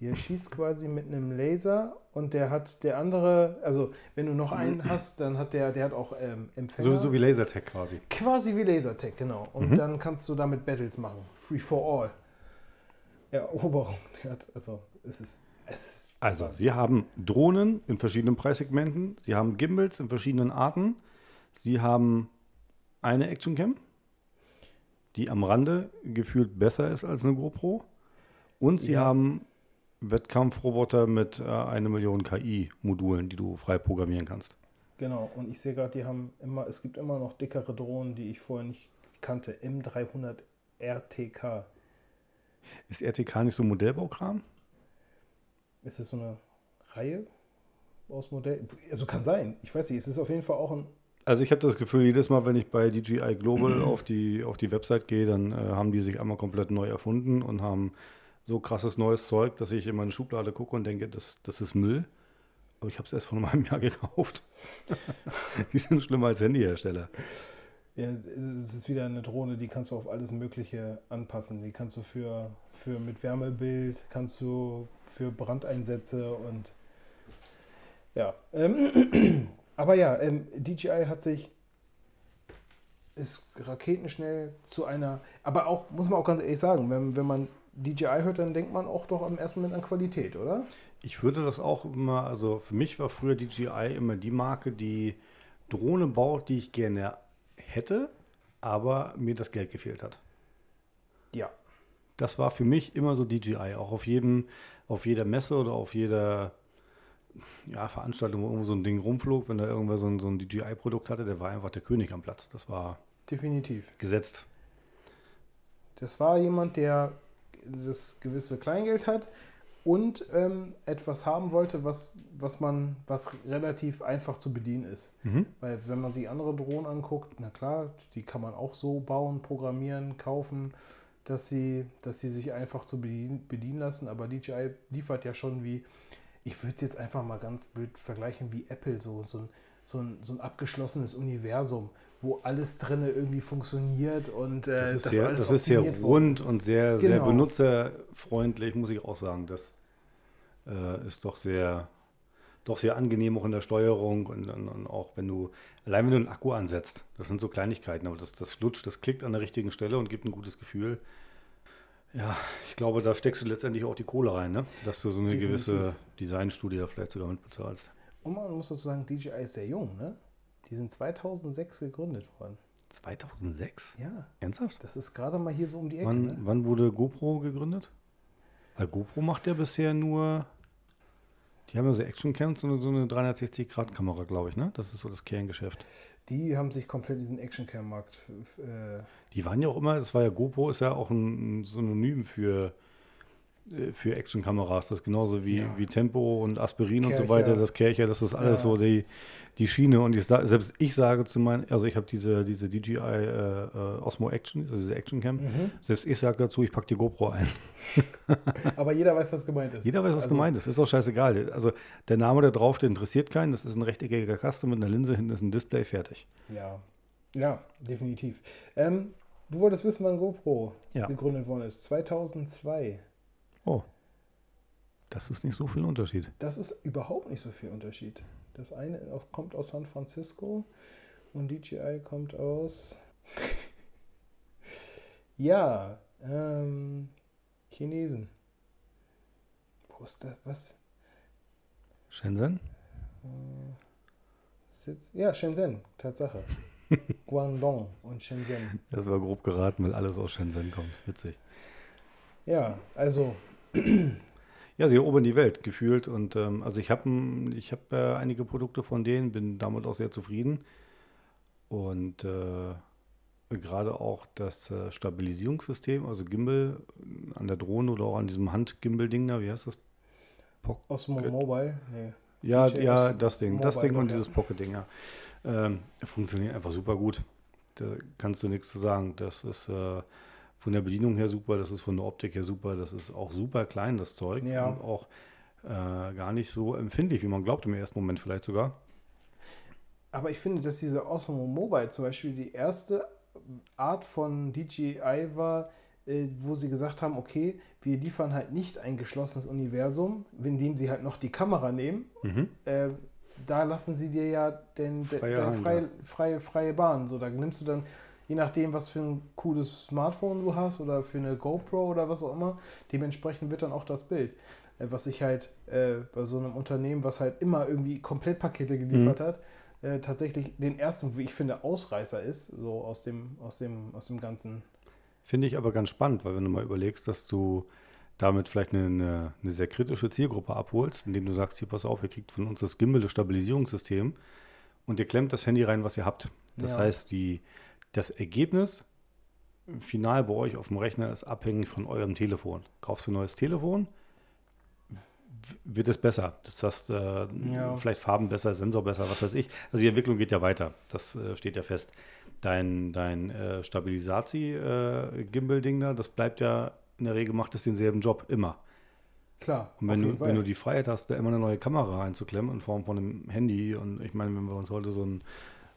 Speaker 2: Der schießt quasi mit einem Laser und der hat der andere, also wenn du noch einen hast, dann hat der, der hat auch ähm, Empfänger.
Speaker 3: So, so wie Lasertech quasi.
Speaker 2: quasi wie Lasertech, genau. Und dann kannst du damit Battles machen. Free for all. Eroberung. Also es ist, es ist
Speaker 3: Also, sie haben Drohnen in verschiedenen Preissegmenten, sie haben Gimbals in verschiedenen Arten, sie haben eine Actioncam, die am Rande gefühlt besser ist als eine GoPro, und sie
Speaker 2: Ja.
Speaker 3: haben Wettkampfroboter mit äh, eine Million KI-Modulen, die du frei programmieren kannst.
Speaker 2: Genau, und ich sehe gerade, die haben immer, es gibt immer noch dickere Drohnen, die ich vorher nicht kannte. M300 RTK.
Speaker 3: Ist RTK nicht so Modellbaukram?
Speaker 2: Ist das so eine Reihe aus Modell? Also kann sein. Ich weiß nicht, es ist auf jeden Fall auch ein.
Speaker 3: Also ich habe das Gefühl, jedes Mal, wenn ich bei DJI Global auf die, auf die Website gehe, dann äh, haben die sich einmal komplett neu erfunden und haben so krasses neues Zeug, dass ich in meine Schublade gucke und denke, das, das ist Müll. Aber ich habe es erst vor einem Jahr gekauft. die sind schlimmer als Handyhersteller.
Speaker 2: Ja, es ist wieder eine Drohne, die kannst du auf alles Mögliche anpassen. Die kannst du für, für mit Wärmebild, kannst du für Brandeinsätze und ja. Ähm, aber ja, ähm, DJI hat sich ist raketenschnell zu einer, aber auch, muss man auch ganz ehrlich sagen, wenn, wenn man DJI hört, dann denkt man auch doch im ersten Moment an Qualität, oder?
Speaker 3: Ich würde das auch immer, also für mich war früher DJI immer die Marke, die Drohne baut, die ich gerne hätte, aber mir das Geld gefehlt hat.
Speaker 2: Ja.
Speaker 3: Das war für mich immer so DJI, auch auf jedem, auf jeder Messe oder auf jeder ja, Veranstaltung, wo irgendwo so ein Ding rumflog, wenn da irgendwer so ein, so ein DJI-Produkt hatte, der war einfach der König am Platz. Das war
Speaker 2: Definitiv.
Speaker 3: gesetzt.
Speaker 2: Das war jemand, der das gewisse Kleingeld hat und ähm, etwas haben wollte, was, was man, was relativ einfach zu bedienen ist.
Speaker 3: Mhm.
Speaker 2: Weil wenn man sich andere Drohnen anguckt, na klar, die kann man auch so bauen, programmieren, kaufen, dass sie, dass sie sich einfach zu bedienen, bedienen lassen. Aber DJI liefert ja schon wie, ich würde es jetzt einfach mal ganz blöd vergleichen wie Apple, so, so, ein, so, ein, so ein abgeschlossenes Universum, wo alles drinne irgendwie funktioniert und äh,
Speaker 3: Das ist
Speaker 2: das
Speaker 3: sehr,
Speaker 2: alles
Speaker 3: das ist sehr rund
Speaker 2: ist.
Speaker 3: und sehr, sehr
Speaker 2: Genau.
Speaker 3: benutzerfreundlich, muss ich auch sagen. Das äh, ist doch sehr, doch sehr angenehm auch in der Steuerung und, und, und auch wenn du, allein wenn du einen Akku ansetzt, das sind so Kleinigkeiten, aber das, das flutscht, das klickt an der richtigen Stelle und gibt ein gutes Gefühl. Ja, ich glaube, da steckst du letztendlich auch die Kohle rein, ne? dass du so eine
Speaker 2: Definitiv.
Speaker 3: gewisse Designstudie da vielleicht sogar mitbezahlst.
Speaker 2: Und man muss dazu sagen, DJI ist sehr jung, ne? Die sind 2006 gegründet worden.
Speaker 3: 2006?
Speaker 2: Ja,
Speaker 3: Ernsthaft?
Speaker 2: das ist gerade mal hier so um die Ecke,
Speaker 3: Wann,
Speaker 2: ne?
Speaker 3: wann wurde GoPro gegründet? Weil GoPro macht ja bisher nur. Die haben ja so Actioncams und so eine 360-Grad-Kamera, glaube ich, ne? Das ist so das Kerngeschäft.
Speaker 2: Die haben sich komplett diesen Actioncam-Markt äh,
Speaker 3: Die waren ja auch immer, das war ja GoPro, ist ja auch ein, ein Synonym für, für Actionkameras. Das ist genauso wie,
Speaker 2: Ja.
Speaker 3: wie Tempo und Aspirin und so
Speaker 2: Kercher.
Speaker 3: weiter, das Kercher, das ist alles
Speaker 2: Ja.
Speaker 3: so die, die Schiene. Und ich, selbst ich sage zu meinen, also ich habe diese, diese DJI äh, äh, Osmo Action, also diese Actioncam,
Speaker 2: Mhm.
Speaker 3: selbst ich sage dazu, ich packe die GoPro ein.
Speaker 2: Aber jeder weiß, was gemeint ist.
Speaker 3: Jeder weiß, was
Speaker 2: Also,
Speaker 3: gemeint ist. Ist auch scheißegal. Also der Name, der draufsteht, interessiert keinen. Das ist ein rechteckiger Kasten mit einer Linse, hinten ist ein Display, fertig.
Speaker 2: Ja, ja, definitiv. Ähm, du wolltest wissen, wann GoPro
Speaker 3: Ja.
Speaker 2: gegründet worden ist. 2002.
Speaker 3: Oh. Das ist nicht so viel Unterschied.
Speaker 2: Das ist überhaupt nicht so viel Unterschied. Das eine kommt aus San Francisco und DJI kommt aus. ja, ähm, Chinesen. Wo ist das? Was?
Speaker 3: Shenzhen?
Speaker 2: Sitz? Ja, Shenzhen, Tatsache. Guangdong und Shenzhen.
Speaker 3: Das war grob geraten, weil alles aus Shenzhen kommt. Witzig.
Speaker 2: Ja, also
Speaker 3: Ja, sie erobern die Welt gefühlt. Und ähm, also ich habe ich hab, äh, einige Produkte von denen, bin damit auch sehr zufrieden. Und äh, gerade auch das äh, Stabilisierungssystem, also Gimbal äh, an der Drohne oder auch an diesem Handgimbal-Ding da, wie heißt das?
Speaker 2: Osmo Mobile? Nee.
Speaker 3: Ja, ja, das Ding, das
Speaker 2: Mobile
Speaker 3: Ding und
Speaker 2: ja.
Speaker 3: dieses Pocket-Ding, ja. Ähm, funktioniert einfach super gut. Da kannst du nichts zu sagen. Das ist äh, von der Bedienung her super, das ist von der Optik her super, das ist auch super klein, das Zeug.
Speaker 2: Ja.
Speaker 3: Und auch äh, gar nicht so empfindlich, wie man glaubt im ersten Moment vielleicht sogar.
Speaker 2: Aber ich finde, dass diese Osmo Mobile zum Beispiel die erste Art von DJI war, äh, wo sie gesagt haben, okay, wir liefern halt nicht ein geschlossenes Universum, indem sie halt noch die Kamera nehmen.
Speaker 3: Mhm.
Speaker 2: Äh, da lassen sie dir ja den, den,
Speaker 3: Freie
Speaker 2: den
Speaker 3: ja.
Speaker 2: freie, freie Bahn. So, da nimmst du dann, je nachdem, was für ein cooles Smartphone du hast oder für eine GoPro oder was auch immer, dementsprechend wird dann auch das Bild. Äh, was ich halt äh, bei so einem Unternehmen, was halt immer irgendwie Komplettpakete geliefert
Speaker 3: Mhm.
Speaker 2: hat, äh, tatsächlich den ersten, wie ich finde, Ausreißer ist, so aus dem, aus dem, aus dem ganzen.
Speaker 3: Finde ich aber ganz spannend, weil wenn du mal überlegst, dass du damit vielleicht eine, eine, eine sehr kritische Zielgruppe abholst, indem du sagst, hier pass auf, ihr kriegt von uns das Gimbal, das Stabilisierungssystem und ihr klemmt das Handy rein, was ihr habt. Das
Speaker 2: Ja.
Speaker 3: heißt, die, das Ergebnis final bei euch auf dem Rechner ist abhängig von eurem Telefon. Kaufst du ein neues Telefon, wird es besser. Das heißt, äh,
Speaker 2: Ja.
Speaker 3: vielleicht Farben besser, Sensor besser, was weiß ich. Also die Entwicklung geht ja weiter. Das äh, steht ja fest. Dein, dein äh, Stabilisati-Gimbal-Ding da, das bleibt ja in der Regel, macht es denselben Job immer.
Speaker 2: Klar,
Speaker 3: Und wenn du, wenn du die Freiheit hast, da immer eine neue Kamera reinzuklemmen in Form von einem Handy und ich meine, wenn wir uns heute so ein,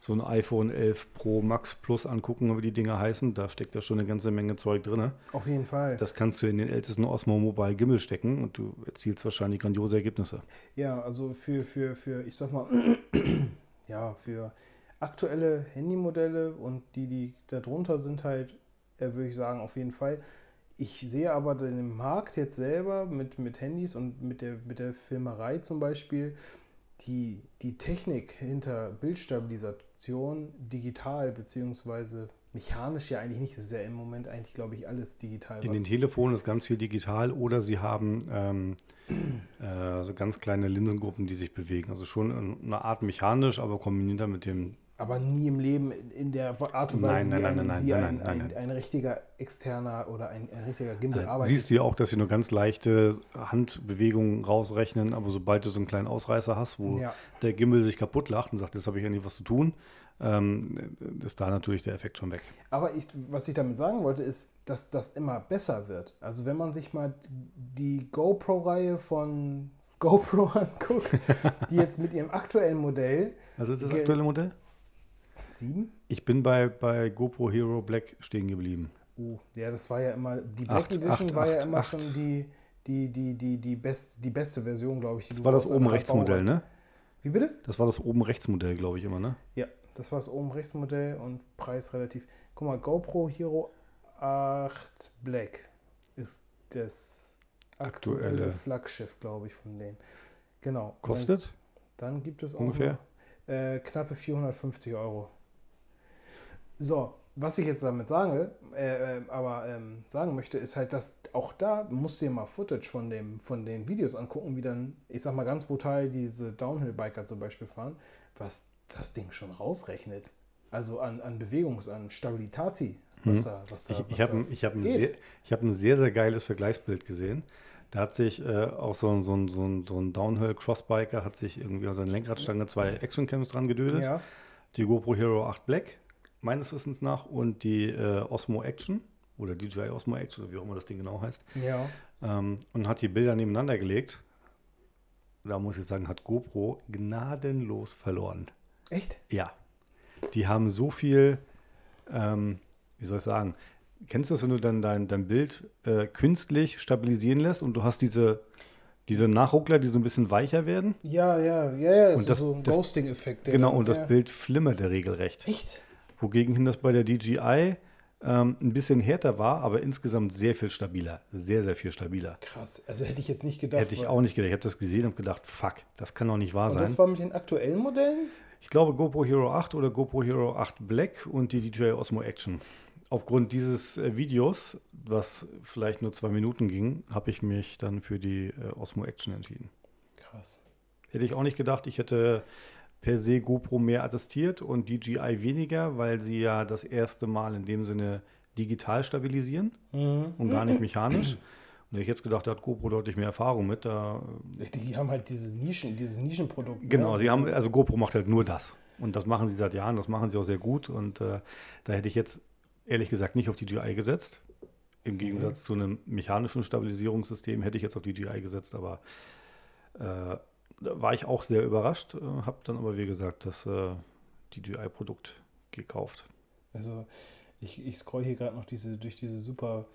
Speaker 3: so ein iPhone 11 Pro Max Plus angucken, wie die Dinger heißen, da steckt ja schon eine ganze Menge Zeug drin.
Speaker 2: auf jeden Fall.
Speaker 3: Das kannst du in den ältesten Osmo Mobile Gimbal stecken und du erzielst wahrscheinlich grandiose Ergebnisse.
Speaker 2: Ja, also für, für, für, ich sag mal, ja, für aktuelle Handymodelle und die, die darunter sind halt, äh, würde ich sagen, auf jeden Fall. Ich sehe aber den Markt jetzt selber mit, mit Handys und mit der, mit der Filmerei zum Beispiel, die, die Technik hinter Bildstabilisation digital beziehungsweise mechanisch ja eigentlich nicht. Das ist ja im Moment eigentlich, glaube ich, alles digital.
Speaker 3: In den Telefonen ist ganz viel digital oder sie haben ähm, äh, so ganz kleine Linsengruppen, die sich bewegen. Also schon eine Art mechanisch, aber kombiniert dann mit dem
Speaker 2: aber nie im Leben in der Art und Weise
Speaker 3: Nein, nein,
Speaker 2: wie, ein,
Speaker 3: nein, nein,
Speaker 2: wie
Speaker 3: nein,
Speaker 2: ein,
Speaker 3: nein,
Speaker 2: ein,
Speaker 3: nein.
Speaker 2: ein richtiger externer oder ein, richtiger Gimbal arbeitet.
Speaker 3: Siehst du ja auch, dass sie nur ganz leichte Handbewegungen rausrechnen, aber sobald du so einen kleinen Ausreißer hast, wo
Speaker 2: Ja.
Speaker 3: der Gimbal sich kaputt lacht und sagt, jetzt habe ich endlich was zu tun, ähm, ist da natürlich der Effekt schon weg.
Speaker 2: Aber ich, was ich damit sagen wollte, ist, dass das immer besser wird. Also wenn man sich mal die GoPro-Reihe von GoPro anguckt, die jetzt mit ihrem aktuellen Modell
Speaker 3: Also ist das aktuelle Modell?
Speaker 2: 7,
Speaker 3: Ich bin bei, bei GoPro Hero Black stehen geblieben.
Speaker 2: uh, ja, das war ja immer, die Black
Speaker 3: Acht,
Speaker 2: Edition
Speaker 3: acht,
Speaker 2: war ja
Speaker 3: acht,
Speaker 2: immer
Speaker 3: acht.
Speaker 2: schon die, die, die, die, die, best, die beste Version, glaube ich. die
Speaker 3: Das war das oben rechts Modell, ne?
Speaker 2: Wie bitte?
Speaker 3: Das war das oben rechts Modell, glaube ich immer, ne?
Speaker 2: Ja, das war das oben rechts Modell und Preis relativ. Guck mal, GoPro Hero 8 Black ist das aktuelle,
Speaker 3: Aktuelle.
Speaker 2: Flaggschiff, glaube ich, von denen. Genau.
Speaker 3: Kostet?
Speaker 2: Dann, dann gibt es auch
Speaker 3: Ungefähr?
Speaker 2: noch, äh, knappe 450 Euro. So, was ich jetzt damit sage, äh, äh, aber ähm, sagen möchte, ist halt, dass auch da musst du dir mal Footage von, dem, von den Videos angucken, wie dann, ich sag mal ganz brutal, diese Downhill-Biker zum Beispiel fahren, was das Ding schon rausrechnet. Also an, an Bewegungs-, an Stabilitati, was
Speaker 3: Mhm.
Speaker 2: da, was da,
Speaker 3: Ich, ich habe ich hab ein, sehr, ich hab ein sehr, sehr geiles Vergleichsbild gesehen. Da hat sich äh, auch so ein, so ein, so ein, so ein Downhill-Crossbiker, hat sich irgendwie an seine Lenkradstange zwei Actioncams dran gedödelt.
Speaker 2: Ja,
Speaker 3: Die GoPro Hero 8 Black, meines Wissens nach, und die äh, Osmo Action oder DJI Osmo Action, oder wie auch immer das Ding genau heißt,
Speaker 2: ja.
Speaker 3: ähm, und hat die Bilder nebeneinander gelegt. Da muss ich sagen, hat GoPro gnadenlos verloren.
Speaker 2: Echt?
Speaker 3: Ja, die haben so viel, ähm, wie soll ich sagen, kennst du das, wenn du dann dein, dein Bild äh, künstlich stabilisieren lässt und du hast diese, diese Nachruckler, die so ein bisschen weicher werden?
Speaker 2: Ja, ja, ja, ja. Das
Speaker 3: Und
Speaker 2: ist
Speaker 3: das-
Speaker 2: so ein
Speaker 3: das-
Speaker 2: Ghosting-Effekt.
Speaker 3: Genau,
Speaker 2: dann-
Speaker 3: und das
Speaker 2: ja.
Speaker 3: Bild flimmert der regelrecht.
Speaker 2: Echt?
Speaker 3: Wogegen hin das bei der DJI ähm, ein bisschen härter war, aber insgesamt sehr viel stabiler. Sehr, sehr viel stabiler.
Speaker 2: Krass. Also hätte ich jetzt nicht gedacht.
Speaker 3: Hätte ich auch nicht gedacht. Ich habe das gesehen und gedacht, fuck, das kann doch nicht wahr
Speaker 2: Und
Speaker 3: sein.
Speaker 2: das war mit den aktuellen Modellen?
Speaker 3: Ich glaube GoPro Hero 8 oder GoPro Hero 8 Black und die DJI Osmo Action. aufgrund dieses äh, Videos, was vielleicht nur zwei Minuten ging, habe ich mich dann für die äh, Osmo Action entschieden.
Speaker 2: Krass.
Speaker 3: Hätte ich auch nicht gedacht. Ich hätte per se GoPro mehr attestiert und DJI weniger, weil sie ja das erste Mal in dem Sinne digital stabilisieren und gar nicht mechanisch. Und ich jetzt gedacht, da hat GoPro deutlich mehr Erfahrung mit. Da,
Speaker 2: Die haben halt diese Nischen, dieses Nischenprodukt. ne?
Speaker 3: genau, sie
Speaker 2: Diese-
Speaker 3: haben, also GoPro macht halt nur das. Und das machen sie seit Jahren, das machen sie auch sehr gut. Und äh, da hätte ich jetzt ehrlich gesagt nicht auf DJI gesetzt. Im Gegensatz zu einem mechanischen Stabilisierungssystem hätte ich jetzt auf DJI gesetzt, aber äh, war ich auch sehr überrascht, äh, habe dann aber wie gesagt das äh, DJI-Produkt gekauft.
Speaker 2: Also ich, ich scroll hier gerade noch diese, durch diese super,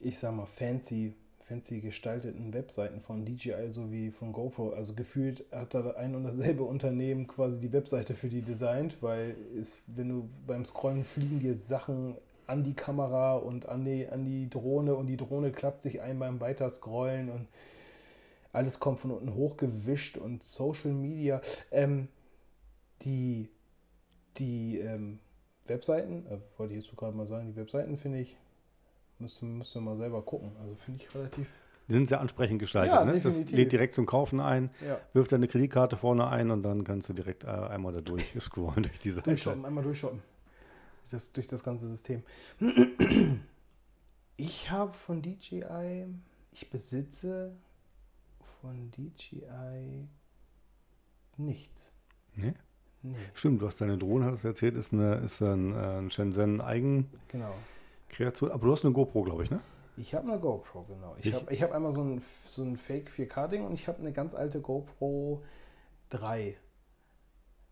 Speaker 2: ich sag mal, fancy, fancy gestalteten Webseiten von DJI sowie von GoPro. Also gefühlt hat da ein und dasselbe Unternehmen quasi die Webseite für die designt, weil es, wenn du beim Scrollen fliegen dir Sachen an die Kamera und an die, an die Drohne und die Drohne klappt sich ein beim Weiterscrollen und alles kommt von unten hochgewischt und Social Media. Ähm, die die ähm, Webseiten, äh, wollte ich jetzt gerade mal sagen, die Webseiten finde ich, müsste, müsste mal selber gucken. Also finde ich relativ.
Speaker 3: Die sind sehr ansprechend gestaltet.
Speaker 2: Ja,
Speaker 3: ne? Das lädt direkt zum Kaufen ein,
Speaker 2: Ja.
Speaker 3: wirft deine Kreditkarte vorne ein und dann kannst du direkt äh, einmal da durch scrollen durch diese
Speaker 2: Durchshoppen, einmal durchshoppen. Das, durch das ganze System. Ich habe von DJI, ich besitze von DJI nichts.
Speaker 3: Nee?
Speaker 2: Nee,
Speaker 3: Stimmt, du hast deine Drohne, hast du erzählt, ist, eine, ist ein, äh, ein Shenzhen Eigenkreation.
Speaker 2: genau.
Speaker 3: Aber du hast eine GoPro, glaube ich, ne?
Speaker 2: Ich habe eine GoPro, genau. Ich
Speaker 3: Ich-
Speaker 2: habe ich hab einmal so ein, so ein Fake 4K-Ding und ich habe eine ganz alte GoPro 3.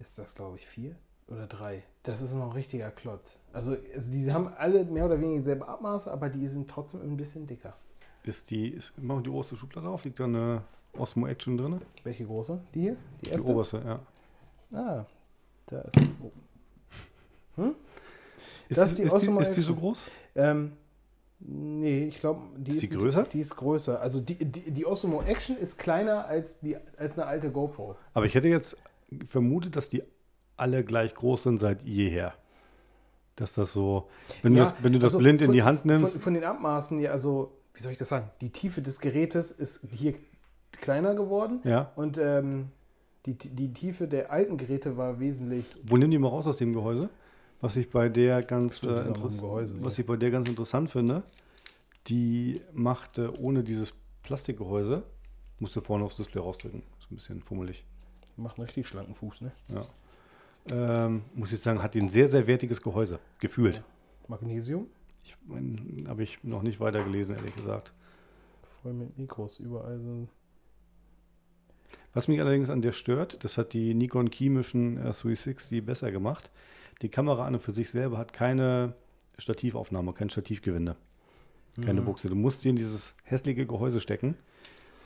Speaker 2: Ist das, glaube ich, 4 oder 3? Das ist noch ein richtiger Klotz. Also, also die haben alle mehr oder weniger dieselbe Abmaße, aber die sind trotzdem ein bisschen dicker.
Speaker 3: Ist die, ist immer die oberste Schublade auf? Liegt da eine Osmo Action drin?
Speaker 2: Welche große? Die hier? Die
Speaker 3: Die
Speaker 2: erste?
Speaker 3: oberste, ja.
Speaker 2: Ah, da ist. Oh.
Speaker 3: Ist,
Speaker 2: Das ist die
Speaker 3: ist, die,
Speaker 2: Osmo
Speaker 3: ist die so groß?
Speaker 2: Ähm, nee, ich glaube, die
Speaker 3: Ist
Speaker 2: ist,
Speaker 3: die größer?
Speaker 2: Die ist größer. Also die, die, die Osmo Action ist kleiner als, die, als eine alte GoPro.
Speaker 3: Aber ich hätte jetzt vermutet, dass die alle gleich groß sind seit jeher. Dass das so, wenn,
Speaker 2: Ja,
Speaker 3: du, das, wenn du das
Speaker 2: also
Speaker 3: blind in
Speaker 2: von-
Speaker 3: die Hand nimmst,
Speaker 2: Von, von den Abmaßen, ja, also, wie soll ich das sagen? Die Tiefe des Gerätes ist hier kleiner geworden
Speaker 3: ja.
Speaker 2: und ähm, die, die Tiefe der alten Geräte war wesentlich.
Speaker 3: Wo nimm die mal raus aus dem Gehäuse? Was ich bei der ganz,
Speaker 2: Stimmt,
Speaker 3: äh,
Speaker 2: Gehäuse, ja.
Speaker 3: was ich bei der ganz interessant finde, die machte ohne dieses Plastikgehäuse, musste vorne aufs Display rausdrücken. Ist ein bisschen fummelig.
Speaker 2: Macht einen richtig schlanken Fuß, ne?
Speaker 3: Ja. Ähm, muss ich sagen, hat die ein sehr, sehr wertiges Gehäuse, gefühlt.
Speaker 2: Magnesium,
Speaker 3: Ich mein, habe ich noch nicht weiter gelesen, ehrlich gesagt.
Speaker 2: voll mit Mikros, überall so.
Speaker 3: Was mich allerdings an der stört, das hat die Nikon Mission äh, 360 besser gemacht. Die Kamera an und für sich selber hat keine Stativaufnahme, kein Stativgewinde, keine
Speaker 2: Mhm.
Speaker 3: Buchse. Du musst sie in dieses hässliche Gehäuse stecken,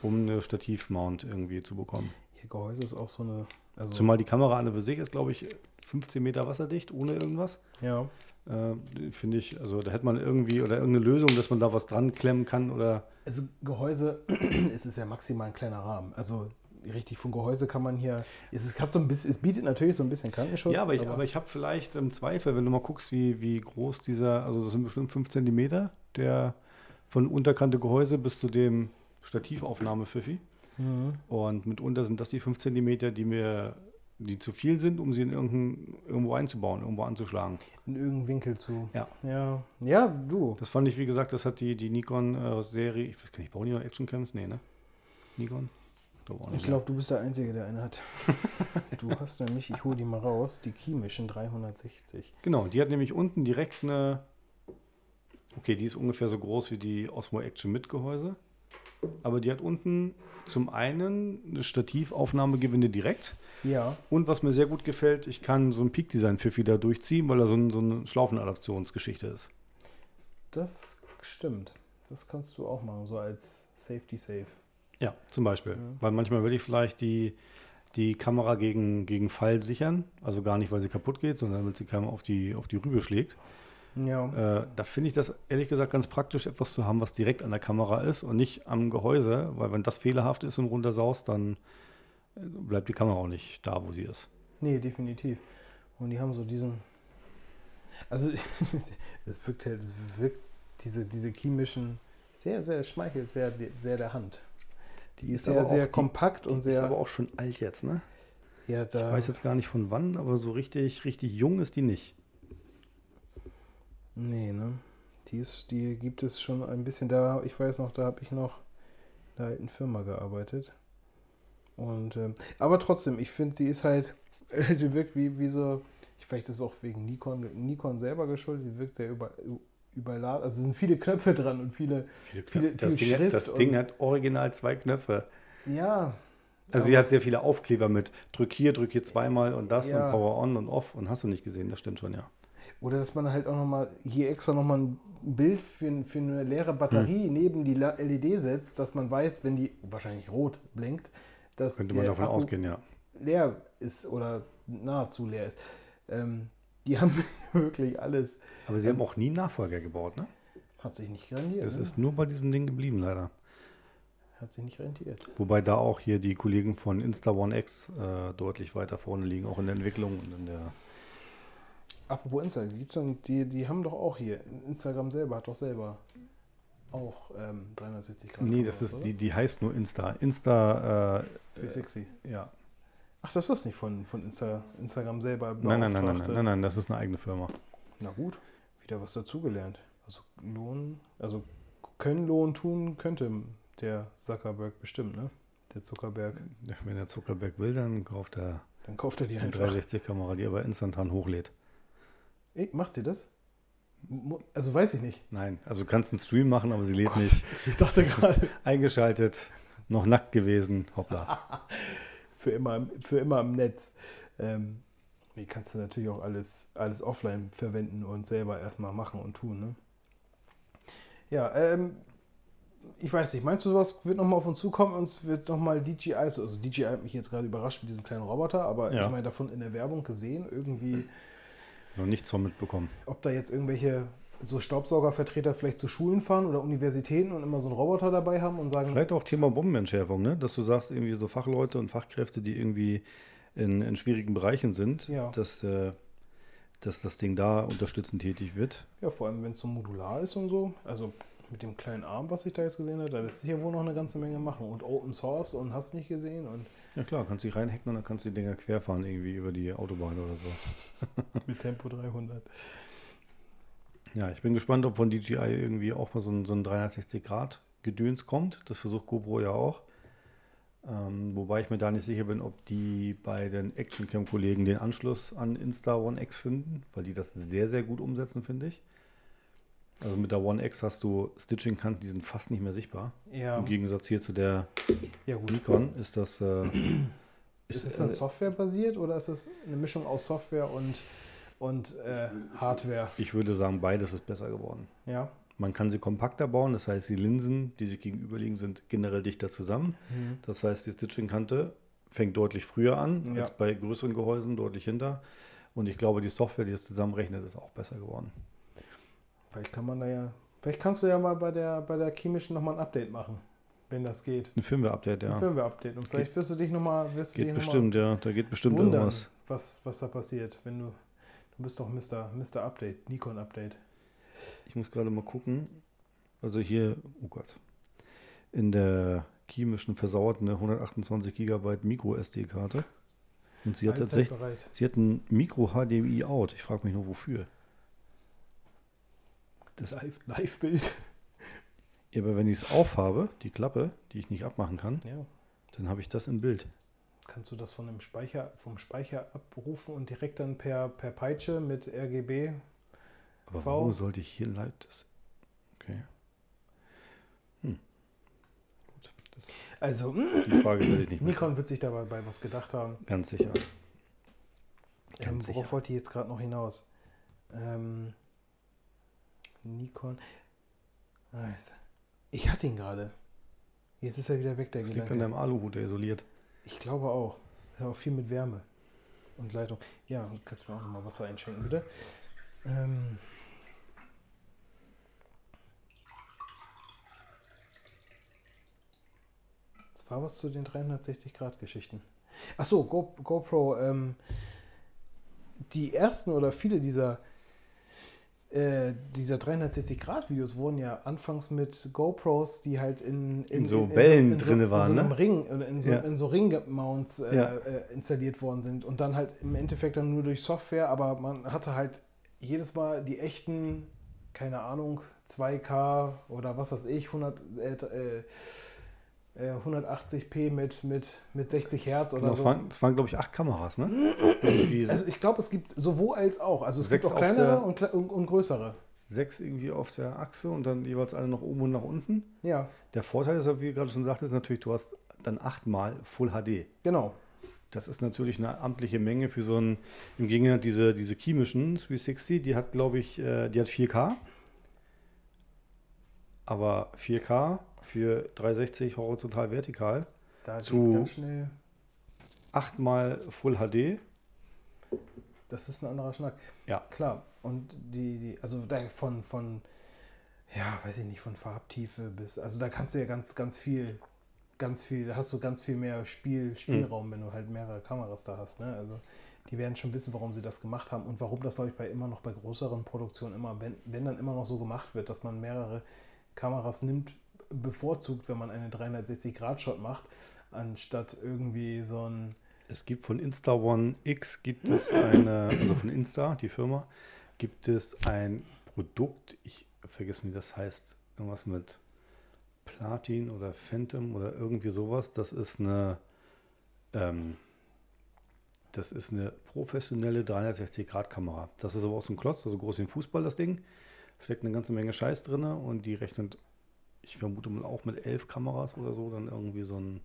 Speaker 3: um eine Stativmount irgendwie zu bekommen.
Speaker 2: Hier Gehäuse ist auch so eine. Also,
Speaker 3: Zumal die Kamera an und für sich ist, glaube ich, 15 Meter wasserdicht, ohne irgendwas.
Speaker 2: ja.
Speaker 3: Äh, Finde ich, also da hätte man irgendwie oder irgendeine Lösung, dass man da was dran klemmen kann oder
Speaker 2: Also Gehäuse, es ist ja maximal ein kleiner Rahmen. Also richtig vom Gehäuse kann man hier. Es, hat so ein bisschen, es bietet natürlich so ein bisschen Krankenschutz.
Speaker 3: Ja, aber ich, aber ich habe vielleicht im Zweifel, wenn du mal guckst, wie, wie groß dieser, also das sind bestimmt 5 cm, der von Unterkante Gehäuse bis zu dem Stativaufnahmepfiffi.
Speaker 2: Mhm.
Speaker 3: Und mitunter sind das die 5 cm, die mir, die zu viel sind, um sie in irgendein, irgendwo einzubauen, irgendwo anzuschlagen.
Speaker 2: in irgendeinen Winkel zu.
Speaker 3: Ja.
Speaker 2: Ja, ja du.
Speaker 3: Das fand ich, wie gesagt, das hat die, die Nikon-Serie, ich weiß gar nicht, bauen die noch Actioncams? Nee, ne? Nikon? Nicht,
Speaker 2: Ich glaube, du bist der Einzige, der eine hat. du hast nämlich, ich hole die mal raus, die Key Mission 360.
Speaker 3: Genau, die hat nämlich unten direkt eine. Okay, die ist ungefähr so groß wie die Osmo Action mit Gehäuse. Aber die hat unten zum einen eine Stativaufnahmegewinde direkt.
Speaker 2: Ja,
Speaker 3: Und was mir sehr gut gefällt, ich kann so ein Peak Design Pfiff wieder durchziehen, weil er so, ein, so eine Schlaufenadaptionsgeschichte ist.
Speaker 2: das stimmt. Das kannst du auch machen, so als Safety Safe.
Speaker 3: Ja, zum Beispiel. Weil manchmal will ich vielleicht die, die Kamera gegen, gegen Fall sichern. Also gar nicht, weil sie kaputt geht, sondern damit sie keinem auf die, auf die Rübe schlägt.
Speaker 2: Ja.
Speaker 3: Äh, da finde ich das ehrlich gesagt ganz praktisch, etwas zu haben, was direkt an der Kamera ist und nicht am Gehäuse, weil wenn das fehlerhaft ist und runtersaust, dann äh, bleibt die Kamera auch nicht da, wo sie ist.
Speaker 2: Nee, definitiv. Und die haben so diesen. Also, es wirkt halt, wirkt diese, diese chemischen sehr, sehr schmeichelt sehr, sehr der Hand.
Speaker 3: Die ist auch,
Speaker 2: sehr
Speaker 3: die-
Speaker 2: kompakt
Speaker 3: Die
Speaker 2: und
Speaker 3: ist
Speaker 2: sehr.
Speaker 3: aber auch schon alt jetzt, ne?
Speaker 2: ja,
Speaker 3: Ich
Speaker 2: da,
Speaker 3: weiß jetzt gar nicht von wann, aber so richtig, richtig jung ist die nicht.
Speaker 2: Nee, ne? Die, ist, die gibt es schon ein bisschen da. Ich weiß noch, da habe ich noch in der alten Firma gearbeitet. Und, ähm, aber trotzdem, ich finde, sie ist halt, die wirkt wie, wie so, vielleicht ist es auch wegen Nikon, Nikon selber geschuldet, die wirkt sehr über, überladen. Also es sind viele Knöpfe dran und viele, Viele-
Speaker 3: das,
Speaker 2: viel
Speaker 3: Ding, hat-
Speaker 2: Schrift
Speaker 3: das Ding hat original zwei Knöpfe.
Speaker 2: ja.
Speaker 3: Also sie hat sehr viele Aufkleber mit drück hier, drück hier zweimal und das
Speaker 2: Ja.
Speaker 3: und Power on und off und hast du nicht gesehen, das stimmt schon, ja.
Speaker 2: Oder dass man halt auch nochmal hier extra nochmal ein Bild für, für eine leere Batterie neben die LED setzt, dass man weiß, wenn die wahrscheinlich rot blinkt, dass
Speaker 3: Könnte man davon
Speaker 2: Akku
Speaker 3: ausgehen, ja.
Speaker 2: leer ist oder nahezu leer ist. Ähm, die haben wirklich alles.
Speaker 3: Aber sie haben auch nie einen Nachfolger gebaut, ne?
Speaker 2: Hat sich nicht rentiert.
Speaker 3: Das
Speaker 2: ne?
Speaker 3: ist nur bei diesem Ding geblieben, leider.
Speaker 2: Hat sich nicht rentiert.
Speaker 3: Wobei da auch hier die Kollegen von Insta One X äh, deutlich weiter vorne liegen, auch in der Entwicklung und in der.
Speaker 2: Apropos Instagram, die, die, die haben doch auch hier, Instagram selber hat doch selber auch ähm, 360 Grad.
Speaker 3: Nee, das ist,
Speaker 2: oder?
Speaker 3: die, die heißt nur Insta. Insta, äh,
Speaker 2: 360.
Speaker 3: ja.
Speaker 2: Ach, das ist nicht von, von Insta, Instagram selber
Speaker 3: Nein, nein, nein, nein, nein, nein, nein, das ist eine eigene Firma.
Speaker 2: Na gut, wieder was dazugelernt. Also Lohn, also können Lohn tun könnte der Zuckerberg bestimmt, ne? Der Zuckerberg.
Speaker 3: Wenn der Zuckerberg will, dann kauft er
Speaker 2: Dann kauft er die
Speaker 3: eine
Speaker 2: einfach.
Speaker 3: 360-Kamera, die aber instantan hochlädt.
Speaker 2: Ey, macht sie das? Also weiß ich nicht.
Speaker 3: Nein, also du kannst einen Stream machen, aber sie lädt
Speaker 2: Gott.
Speaker 3: nicht.
Speaker 2: Ich dachte gerade,
Speaker 3: Eingeschaltet, noch nackt gewesen, hoppla.
Speaker 2: für immer, im- für immer im Netz. Ähm, die kannst du natürlich auch alles, alles offline verwenden und selber erstmal machen und tun, ne? Ja, ähm, ich weiß nicht, meinst du, sowas wird nochmal auf uns zukommen? Uns wird nochmal DJI, also DJI hat mich jetzt gerade überrascht mit diesem kleinen Roboter, aber
Speaker 3: Ja.
Speaker 2: ich meine davon in der Werbung gesehen, irgendwie,
Speaker 3: Noch nichts von mitbekommen.
Speaker 2: ob da jetzt irgendwelche so Staubsaugervertreter vielleicht zu Schulen fahren oder Universitäten und immer so einen Roboter dabei haben und sagen,
Speaker 3: Vielleicht auch Thema Bombenentschärfung, ne? Dass du sagst, irgendwie so Fachleute und Fachkräfte, die irgendwie in, in schwierigen Bereichen sind,
Speaker 2: Ja.
Speaker 3: dass, äh, dass das Ding da unterstützend tätig wird.
Speaker 2: Ja, vor allem wenn es so modular ist und so. Also mit dem kleinen Arm, was ich da jetzt gesehen habe, da lässt sich ja wohl noch eine ganze Menge machen. Und Open Source und hast nicht gesehen und
Speaker 3: Ja klar, kannst dich reinhacken und dann kannst du die Dinger querfahren irgendwie über die Autobahn oder so.
Speaker 2: mit Tempo 300.
Speaker 3: Ja, ich bin gespannt, ob von DJI irgendwie auch mal so ein, so ein 360-Grad-Gedöns kommt. Das versucht GoPro ja auch. Ähm, wobei ich mir da nicht sicher bin, ob die bei den Actioncam-Kollegen den Anschluss an Insta One X finden, weil die das sehr, sehr gut umsetzen, finde ich. Also mit der One X hast du Stitching-Kanten, die sind fast nicht mehr sichtbar.
Speaker 2: Ja,
Speaker 3: Im Gegensatz hier zu der
Speaker 2: ja gut.
Speaker 3: Nikon ist das. Äh,
Speaker 2: Ist es dann
Speaker 3: äh,
Speaker 2: softwarebasiert oder ist es eine Mischung aus Software und, und äh, Hardware?
Speaker 3: ich würde sagen, beides ist besser geworden.
Speaker 2: Ja.
Speaker 3: Man kann sie kompakter bauen, das heißt, die Linsen, die sich gegenüberliegen, sind generell dichter zusammen.
Speaker 2: Mhm.
Speaker 3: Das heißt, die Stitching-Kante fängt deutlich früher an
Speaker 2: Ja.
Speaker 3: als bei größeren Gehäusen, deutlich hinter. Und ich glaube, die Software, die das zusammenrechnet, ist auch besser geworden.
Speaker 2: Vielleicht kann man da ja. Vielleicht kannst du ja mal bei der, bei der chemischen nochmal ein Update machen, wenn das geht.
Speaker 3: Ein Firmware-Update,
Speaker 2: Ein
Speaker 3: ja.
Speaker 2: Firmware-Update. Und vielleicht wirst du dich nochmal.
Speaker 3: Geht
Speaker 2: dich noch mal
Speaker 3: bestimmt, ja. Da geht bestimmt
Speaker 2: wundern,
Speaker 3: irgendwas.
Speaker 2: was, was da passiert, wenn du. Du bist doch Mr. Mr. Update, Nikon Update.
Speaker 3: Ich muss gerade mal gucken. Also hier, oh Gott. In der chemischen versauerten 128 GB Micro SD-Karte. Und sie hat
Speaker 2: Allzeit
Speaker 3: tatsächlich,
Speaker 2: bereit.
Speaker 3: sie hat ein Micro HDMI out. Ich frage mich nur, wofür. Das
Speaker 2: Live- Live-Bild.
Speaker 3: Ja, aber wenn ich es aufhabe, die Klappe, die ich nicht abmachen kann,
Speaker 2: ja.
Speaker 3: dann habe ich das im Bild.
Speaker 2: Kannst du das von dem Speicher, vom Speicher abrufen und direkt dann per, per Peitsche mit RGB?
Speaker 3: Aber
Speaker 2: V.
Speaker 3: wo sollte ich hier das? Okay. Hm. Gut,
Speaker 2: Also,
Speaker 3: die Frage werde ich nicht
Speaker 2: Nikon wird sich dabei bei was gedacht haben.
Speaker 3: Ganz sicher.
Speaker 2: Ähm,
Speaker 3: Ganz
Speaker 2: worauf
Speaker 3: sicher.
Speaker 2: wollte ich jetzt gerade noch hinaus? Ähm, Nikon. Ah, Ich hatte ihn gerade. Jetzt ist er wieder weg, der
Speaker 3: Das liegt an
Speaker 2: Gedanke.
Speaker 3: deinem Aluhut, der isoliert.
Speaker 2: Ich glaube auch. Ja, auch viel mit Wärme und Leitung. Ja, du kannst mir auch nochmal Wasser einschenken, bitte. Ähm. Das war was zu den 360-Grad-Geschichten. Achso, Go, GoPro. Ähm, die ersten oder viele dieser äh, dieser 360-Grad-Videos wurden ja anfangs mit GoPros, die halt in,
Speaker 3: In so Wellen
Speaker 2: in so,
Speaker 3: drinne
Speaker 2: in
Speaker 3: waren,
Speaker 2: so einem
Speaker 3: ne?
Speaker 2: Ring, oder in so,
Speaker 3: Ja.
Speaker 2: in so Ring-Mounts äh,
Speaker 3: Ja.
Speaker 2: äh, installiert worden sind und dann halt im Endeffekt dann nur durch Software, aber man hatte halt jedes Mal die echten, keine Ahnung, 2K oder was weiß ich, 100, äh, äh, 180p mit, mit, mit 60 Hertz oder
Speaker 3: Genau, das
Speaker 2: so.
Speaker 3: waren, das waren glaube ich, acht Kameras, ne?
Speaker 2: Also ich glaube, es gibt sowohl als auch. Also es gibt auch kleinere und, und, größere.
Speaker 3: sechs irgendwie auf der Achse und dann jeweils alle nach oben und nach unten.
Speaker 2: Ja,
Speaker 3: Der Vorteil ist, wie gerade schon sagtest, natürlich, du hast dann achtmal Full HD.
Speaker 2: genau.
Speaker 3: Das ist natürlich eine amtliche Menge für so ein, im Gegensatz diese, diese Key-Mission 360, die hat, glaube ich, äh, die hat 4K. Aber 4K für 360 horizontal vertikal,
Speaker 2: Da
Speaker 3: Zu-
Speaker 2: schnell.
Speaker 3: achtmal Full HD.
Speaker 2: Das ist ein anderer Schnack.
Speaker 3: Ja.
Speaker 2: Klar. Und die, die also von, von, ja, weiß ich nicht, von Farbtiefe bis, also da kannst du ja ganz, ganz viel, ganz viel, da hast du ganz viel mehr Spiel, Spielraum, wenn du halt mehrere Kameras da hast. Ne? Also die werden schon wissen, warum sie das gemacht haben und warum das, glaube ich, bei immer noch bei größeren Produktionen immer, wenn, wenn dann immer noch so gemacht wird, dass man mehrere Kameras nimmt, bevorzugt, wenn man einen 360-Grad-Shot macht, anstatt irgendwie so ein
Speaker 3: Es gibt von Insta One X gibt es eine, also von Insta, die Firma, gibt es ein Produkt, ich vergesse, wie das heißt, irgendwas mit Platin oder Phantom oder irgendwie sowas. Das ist eine, ähm, das ist eine professionelle 360-Grad-Kamera. Das ist aber auch so ein Klotz, so groß wie ein Fußball, das Ding. Steckt eine ganze Menge Scheiß drin und die rechnet, ich vermute mal auch mit elf Kameras oder so, dann irgendwie so ein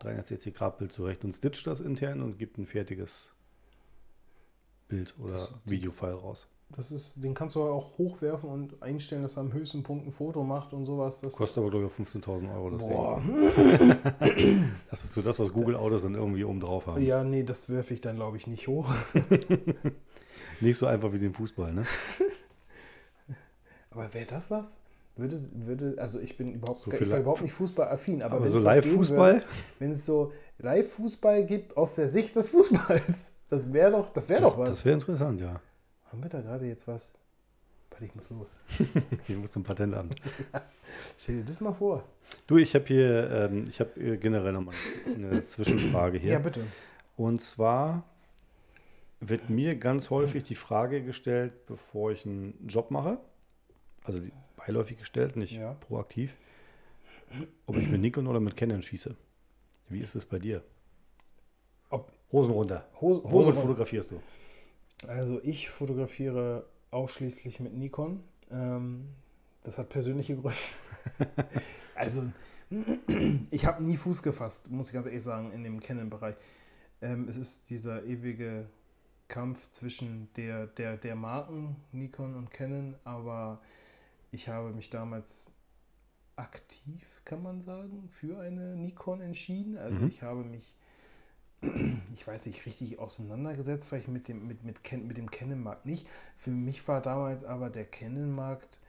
Speaker 3: 360-Grad-Bild zurecht und stitcht das intern und gibt ein fertiges Bild oder
Speaker 2: Das-
Speaker 3: Videofile raus.
Speaker 2: Das ist, den kannst du auch hochwerfen und einstellen, dass er am höchsten Punkt ein Foto macht und sowas. Das,
Speaker 3: Kostet aber, glaube ich, auch 15.000 Euro das
Speaker 2: boah.
Speaker 3: Ding. Das ist so das, was Google Autos dann irgendwie oben drauf haben.
Speaker 2: Ja, nee, das werfe ich dann, glaube ich, nicht hoch.
Speaker 3: Nicht so einfach wie den Fußball, ne?
Speaker 2: Aber wäre das was? Würde, würde, also ich bin überhaupt,
Speaker 3: So
Speaker 2: ich war überhaupt nicht fußballaffin, aber,
Speaker 3: Aber,
Speaker 2: wenn
Speaker 3: so Live-Fußball,
Speaker 2: wenn es so Live-Fußball gibt aus der Sicht des Fußballs, das wäre doch, das wäre doch was.
Speaker 3: das wäre interessant, ja.
Speaker 2: Haben wir da gerade jetzt was? Warte, ich muss los.
Speaker 3: Musst du ein Patentamt.
Speaker 2: Stell dir das mal vor.
Speaker 3: Du, ich habe hier, ähm, ich habe äh, generell nochmal eine Zwischenfrage hier.
Speaker 2: Ja, bitte.
Speaker 3: Und zwar wird mir ganz häufig die Frage gestellt, bevor ich einen Job mache, also die, beiläufig gestellt, nicht
Speaker 2: Ja.
Speaker 3: proaktiv, ob ich mit Nikon oder mit Canon schieße. Wie ist es bei dir?
Speaker 2: Ob
Speaker 3: Hosen runter.
Speaker 2: Hose, Hose runter.
Speaker 3: fotografierst du?
Speaker 2: Also ich fotografiere ausschließlich mit Nikon. Ähm, das hat persönliche Gründe. also ich habe nie Fuß gefasst, muss ich ganz ehrlich sagen, in dem Canon-Bereich. Ähm, es ist dieser ewige Kampf zwischen der, der, der Marken Nikon und Canon, aber ich habe mich damals aktiv, kann man sagen, für eine Nikon entschieden. Also
Speaker 3: Mhm.
Speaker 2: ich habe mich ich weiß nicht, richtig auseinandergesetzt, vielleicht mit dem, mit, mit, mit dem Canon-Markt nicht. Für mich war damals aber der Canon-Markt,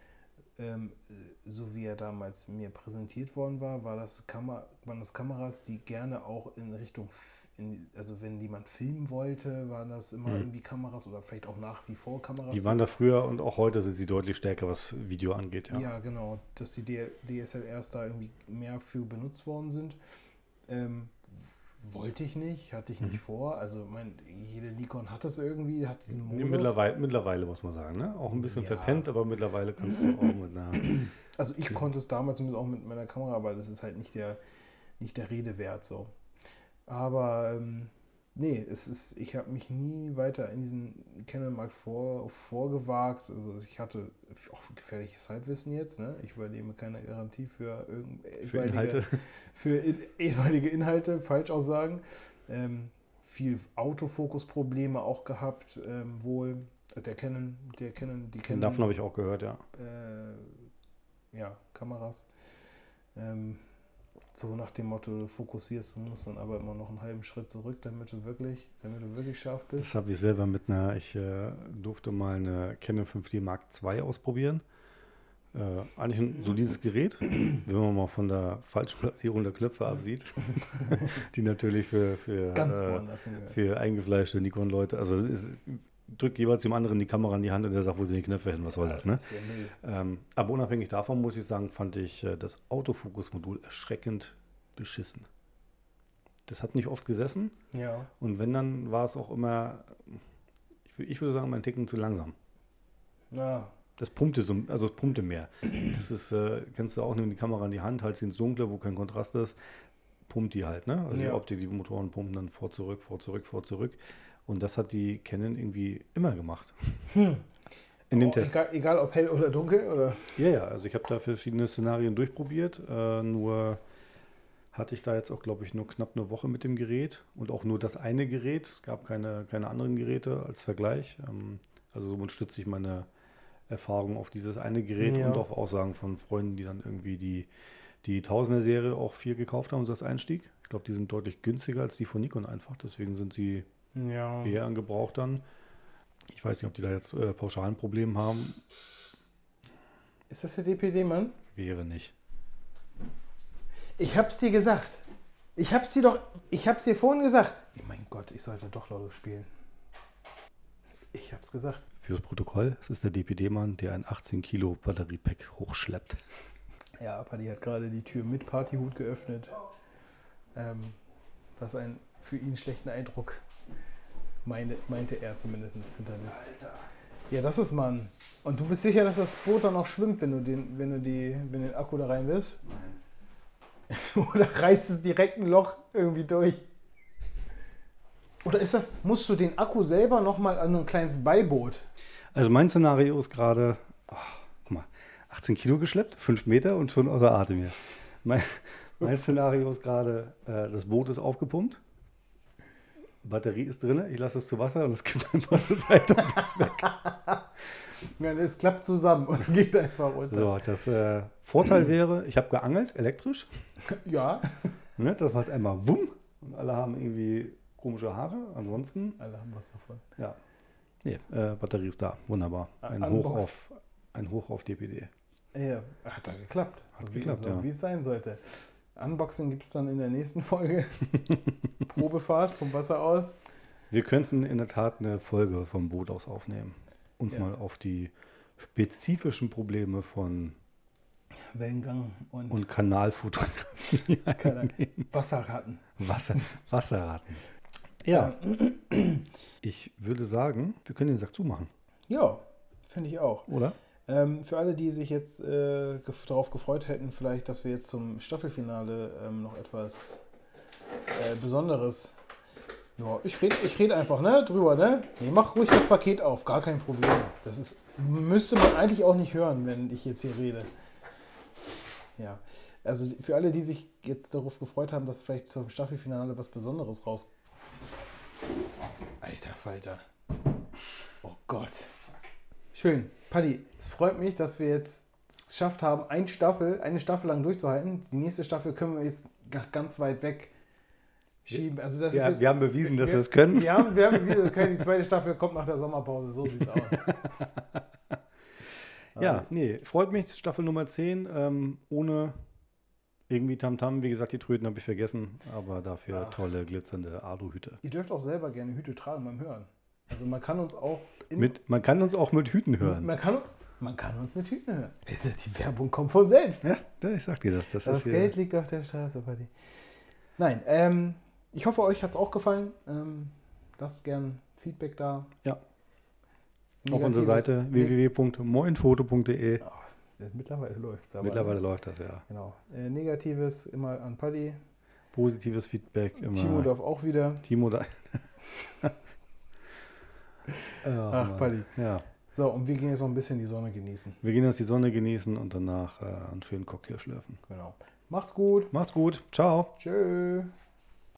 Speaker 2: ähm, äh, so wie er damals mir präsentiert worden war, war das Kamer waren das Kameras, die gerne auch in Richtung, in, also wenn jemand filmen wollte, waren das immer
Speaker 3: Mhm.
Speaker 2: irgendwie Kameras oder vielleicht auch nach wie vor Kameras.
Speaker 3: Die waren da früher und auch heute sind sie deutlich stärker, was Video angeht. Ja.
Speaker 2: Ja, genau, dass die DSLRs da irgendwie mehr für benutzt worden sind. Ähm, wollte ich nicht, hatte ich nicht
Speaker 3: Mhm.
Speaker 2: vor. Also mein, jede Nikon hat das irgendwie, hat diesen Modus.
Speaker 3: Mittlerweile, mittlerweile muss man sagen, ne? Auch ein bisschen
Speaker 2: Ja.
Speaker 3: verpennt, aber mittlerweile kannst du auch mit einer.
Speaker 2: Also ich konnte es damals zumindest auch mit meiner Kamera, aber das ist halt nicht der, nicht der Rede wert so. Aber ähm, nee, es ist, ich habe mich nie weiter in diesen Canon-Markt vor, vorgewagt. Also ich hatte auch gefährliches Halbwissen jetzt, ne? Ich übernehme keine Garantie für irgendwelche
Speaker 3: Inhalte.
Speaker 2: für in, ehemalige Inhalte, Falschaussagen. Ähm, viel Autofokusprobleme auch gehabt, ähm, wohl. Der Canon, der Canon, die Canon
Speaker 3: Davon habe ich auch gehört, ja.
Speaker 2: äh, ja, Kameras. Ähm, so nach dem Motto, du fokussierst und musst dann aber immer noch einen halben Schritt zurück, damit du wirklich, damit du wirklich scharf bist.
Speaker 3: Das habe ich selber mit einer, ich äh, durfte mal eine Canon 5D Mark II ausprobieren. Äh, eigentlich ein solides Gerät, wenn man mal von der falschen Platzierung der Knöpfe absieht, die natürlich für, für, äh, für eingefleischte Nikon-Leute, also ist drücke jeweils dem anderen die Kamera in die Hand und der sagt, wo sind die Knöpfe hin, was soll das, ne?
Speaker 2: ist ja Müll.
Speaker 3: Ähm, aber unabhängig davon muss ich sagen, fand ich äh, das Autofokus-Modul erschreckend beschissen. Das hat nicht oft gesessen
Speaker 2: Ja.
Speaker 3: und wenn, dann war es auch immer, ich, ich würde sagen, mein Ticken zu langsam.
Speaker 2: Ja.
Speaker 3: Das pumpte so, also es pumpte mehr. Das ist, äh, kennst du auch, nimm die Kamera in die Hand, halt sie ins Dunkle, wo kein Kontrast ist, pumpt die halt, ne? Also die
Speaker 2: Ja.
Speaker 3: Optik, die Motoren pumpen dann vor, zurück, vor, zurück, vor, zurück. Und das hat die Canon irgendwie immer gemacht. In dem
Speaker 2: Oh,
Speaker 3: Test.
Speaker 2: Egal, egal ob hell oder dunkel oder.
Speaker 3: Ja, ja, also ich habe da verschiedene Szenarien durchprobiert, äh, nur hatte ich da jetzt auch, glaube ich, nur knapp eine Woche mit dem Gerät und auch nur das eine Gerät. Es gab keine, keine anderen Geräte als Vergleich. Ähm, also somit stütze ich meine Erfahrung auf dieses eine Gerät
Speaker 2: Ja.
Speaker 3: und auf Aussagen von Freunden, die dann irgendwie die, die Tausender-Serie auch viel gekauft haben, so als Einstieg. Ich glaube, die sind deutlich günstiger als die von Nikon einfach, deswegen sind sie
Speaker 2: Ja.
Speaker 3: eher an Gebrauch dann. Ich weiß nicht, ob die da jetzt äh, pauschalen Problem haben.
Speaker 2: Ist das der DPD, Mann?
Speaker 3: Wäre nicht.
Speaker 2: Ich hab's dir gesagt. Ich hab's dir doch. Ich hab's dir vorhin gesagt. Oh mein Gott, ich sollte doch Lotto spielen. Ich hab's gesagt.
Speaker 3: Fürs Protokoll, es ist der DPD-Mann, der ein 18 Kilo Batteriepack hochschleppt.
Speaker 2: Ja, Paddy hat gerade die Tür mit Partyhut geöffnet. Ähm, was einen für ihn schlechten Eindruck meine, meinte er zumindest hinterlässt. Ja, das ist Mann. Und du bist sicher, dass das Boot dann noch schwimmt, wenn du den, wenn du die, wenn den Akku da rein willst? Oder reißt es direkt ein Loch irgendwie durch? Oder ist das, musst du den Akku selber nochmal an ein kleines Beiboot?
Speaker 3: Also mein Szenario ist gerade, oh, guck mal, 18 Kilo geschleppt, 5 Meter und schon außer Atem hier. Mein, mein Szenario ist gerade, äh, das Boot ist aufgepumpt, Batterie ist drin, ich lasse es zu Wasser und es kippt einfach zur Seite und ist weg.
Speaker 2: Es klappt zusammen und geht einfach runter.
Speaker 3: So, das äh, Vorteil wäre, ich habe geangelt, elektrisch.
Speaker 2: Ja.
Speaker 3: Ne, das macht einmal wumm und alle haben irgendwie komische Haare. Ansonsten,
Speaker 2: Alle haben was davon.
Speaker 3: ja. Nee, äh, Batterie ist da. Wunderbar. Ein
Speaker 2: Unbox.
Speaker 3: Hoch auf, ein Hoch auf DPD.
Speaker 2: Ja, hat da geklappt.
Speaker 3: Hat
Speaker 2: so
Speaker 3: geklappt,
Speaker 2: wie, so,
Speaker 3: ja.
Speaker 2: wie es sein sollte. Unboxing gibt es dann in der nächsten Folge. Probefahrt vom Wasser aus.
Speaker 3: Wir könnten in der Tat eine Folge vom Boot aus aufnehmen und
Speaker 2: Ja.
Speaker 3: mal auf die spezifischen Probleme von
Speaker 2: Wellengang und,
Speaker 3: und Kanalfotografie
Speaker 2: keine Wasserratten.
Speaker 3: Wasser, Wasserraten. Ja, ich würde sagen, wir können den Sack zumachen,
Speaker 2: Ja, finde ich auch.
Speaker 3: oder?
Speaker 2: Ähm, für alle, die sich jetzt äh, darauf gefreut hätten, vielleicht, dass wir jetzt zum Staffelfinale ähm, noch etwas äh, Besonderes. Ja, ich rede ich red einfach ne, drüber, ne? Nee, mach ruhig das Paket auf, gar kein Problem. Das ist, müsste man eigentlich auch nicht hören, wenn ich jetzt hier rede. Ja, also für alle, die sich jetzt darauf gefreut haben, dass vielleicht zum Staffelfinale was Besonderes raus. Alter Falter. Oh Gott. Schön. Paddy, es freut mich, dass wir jetzt es geschafft haben, eine Staffel, eine Staffel lang durchzuhalten. Die nächste Staffel können wir jetzt ga- ganz weit weg schieben. Also das ist
Speaker 3: Ja,
Speaker 2: jetzt,
Speaker 3: wir haben bewiesen, dass wir es können.
Speaker 2: Wir haben, wir haben wir können, die zweite Staffel kommt nach der Sommerpause. So sieht's aus.
Speaker 3: Ja, nee, freut mich, Staffel Nummer 10, ähm, ohne irgendwie Tamtam. Wie gesagt, die Tröten habe ich vergessen, aber dafür
Speaker 2: Ach.
Speaker 3: tolle, glitzernde Aluhüte.
Speaker 2: Ihr dürft auch selber gerne Hüte tragen beim Hören. Also man kann uns auch
Speaker 3: Mit, man kann uns auch mit Hüten hören.
Speaker 2: man kann, man kann uns mit Hüten hören. Also die Werbung kommt von selbst.
Speaker 3: Ja, ich sag dir das. Das,
Speaker 2: Das Geld liegt auf der Straße, Paddy. Nein, ähm, ich hoffe, euch hat es auch gefallen. Ähm, lasst gern Feedback da.
Speaker 3: Ja. auf unserer Seite www.moinfoto.de.
Speaker 2: Ach, mittlerweile läuft es aber.
Speaker 3: Mittlerweile läuft das ja.
Speaker 2: Genau. Äh, Negatives immer an Paddy.
Speaker 3: Positives Feedback immer.
Speaker 2: Timo darf auch wieder.
Speaker 3: Timo da.
Speaker 2: Ach. Paddy.
Speaker 3: Ja.
Speaker 2: So, und wir gehen jetzt noch ein bisschen die Sonne genießen.
Speaker 3: Wir gehen jetzt die Sonne genießen und danach äh, einen schönen Cocktail schlürfen.
Speaker 2: Genau. Macht's gut.
Speaker 3: Macht's gut. Ciao.
Speaker 2: Tschö.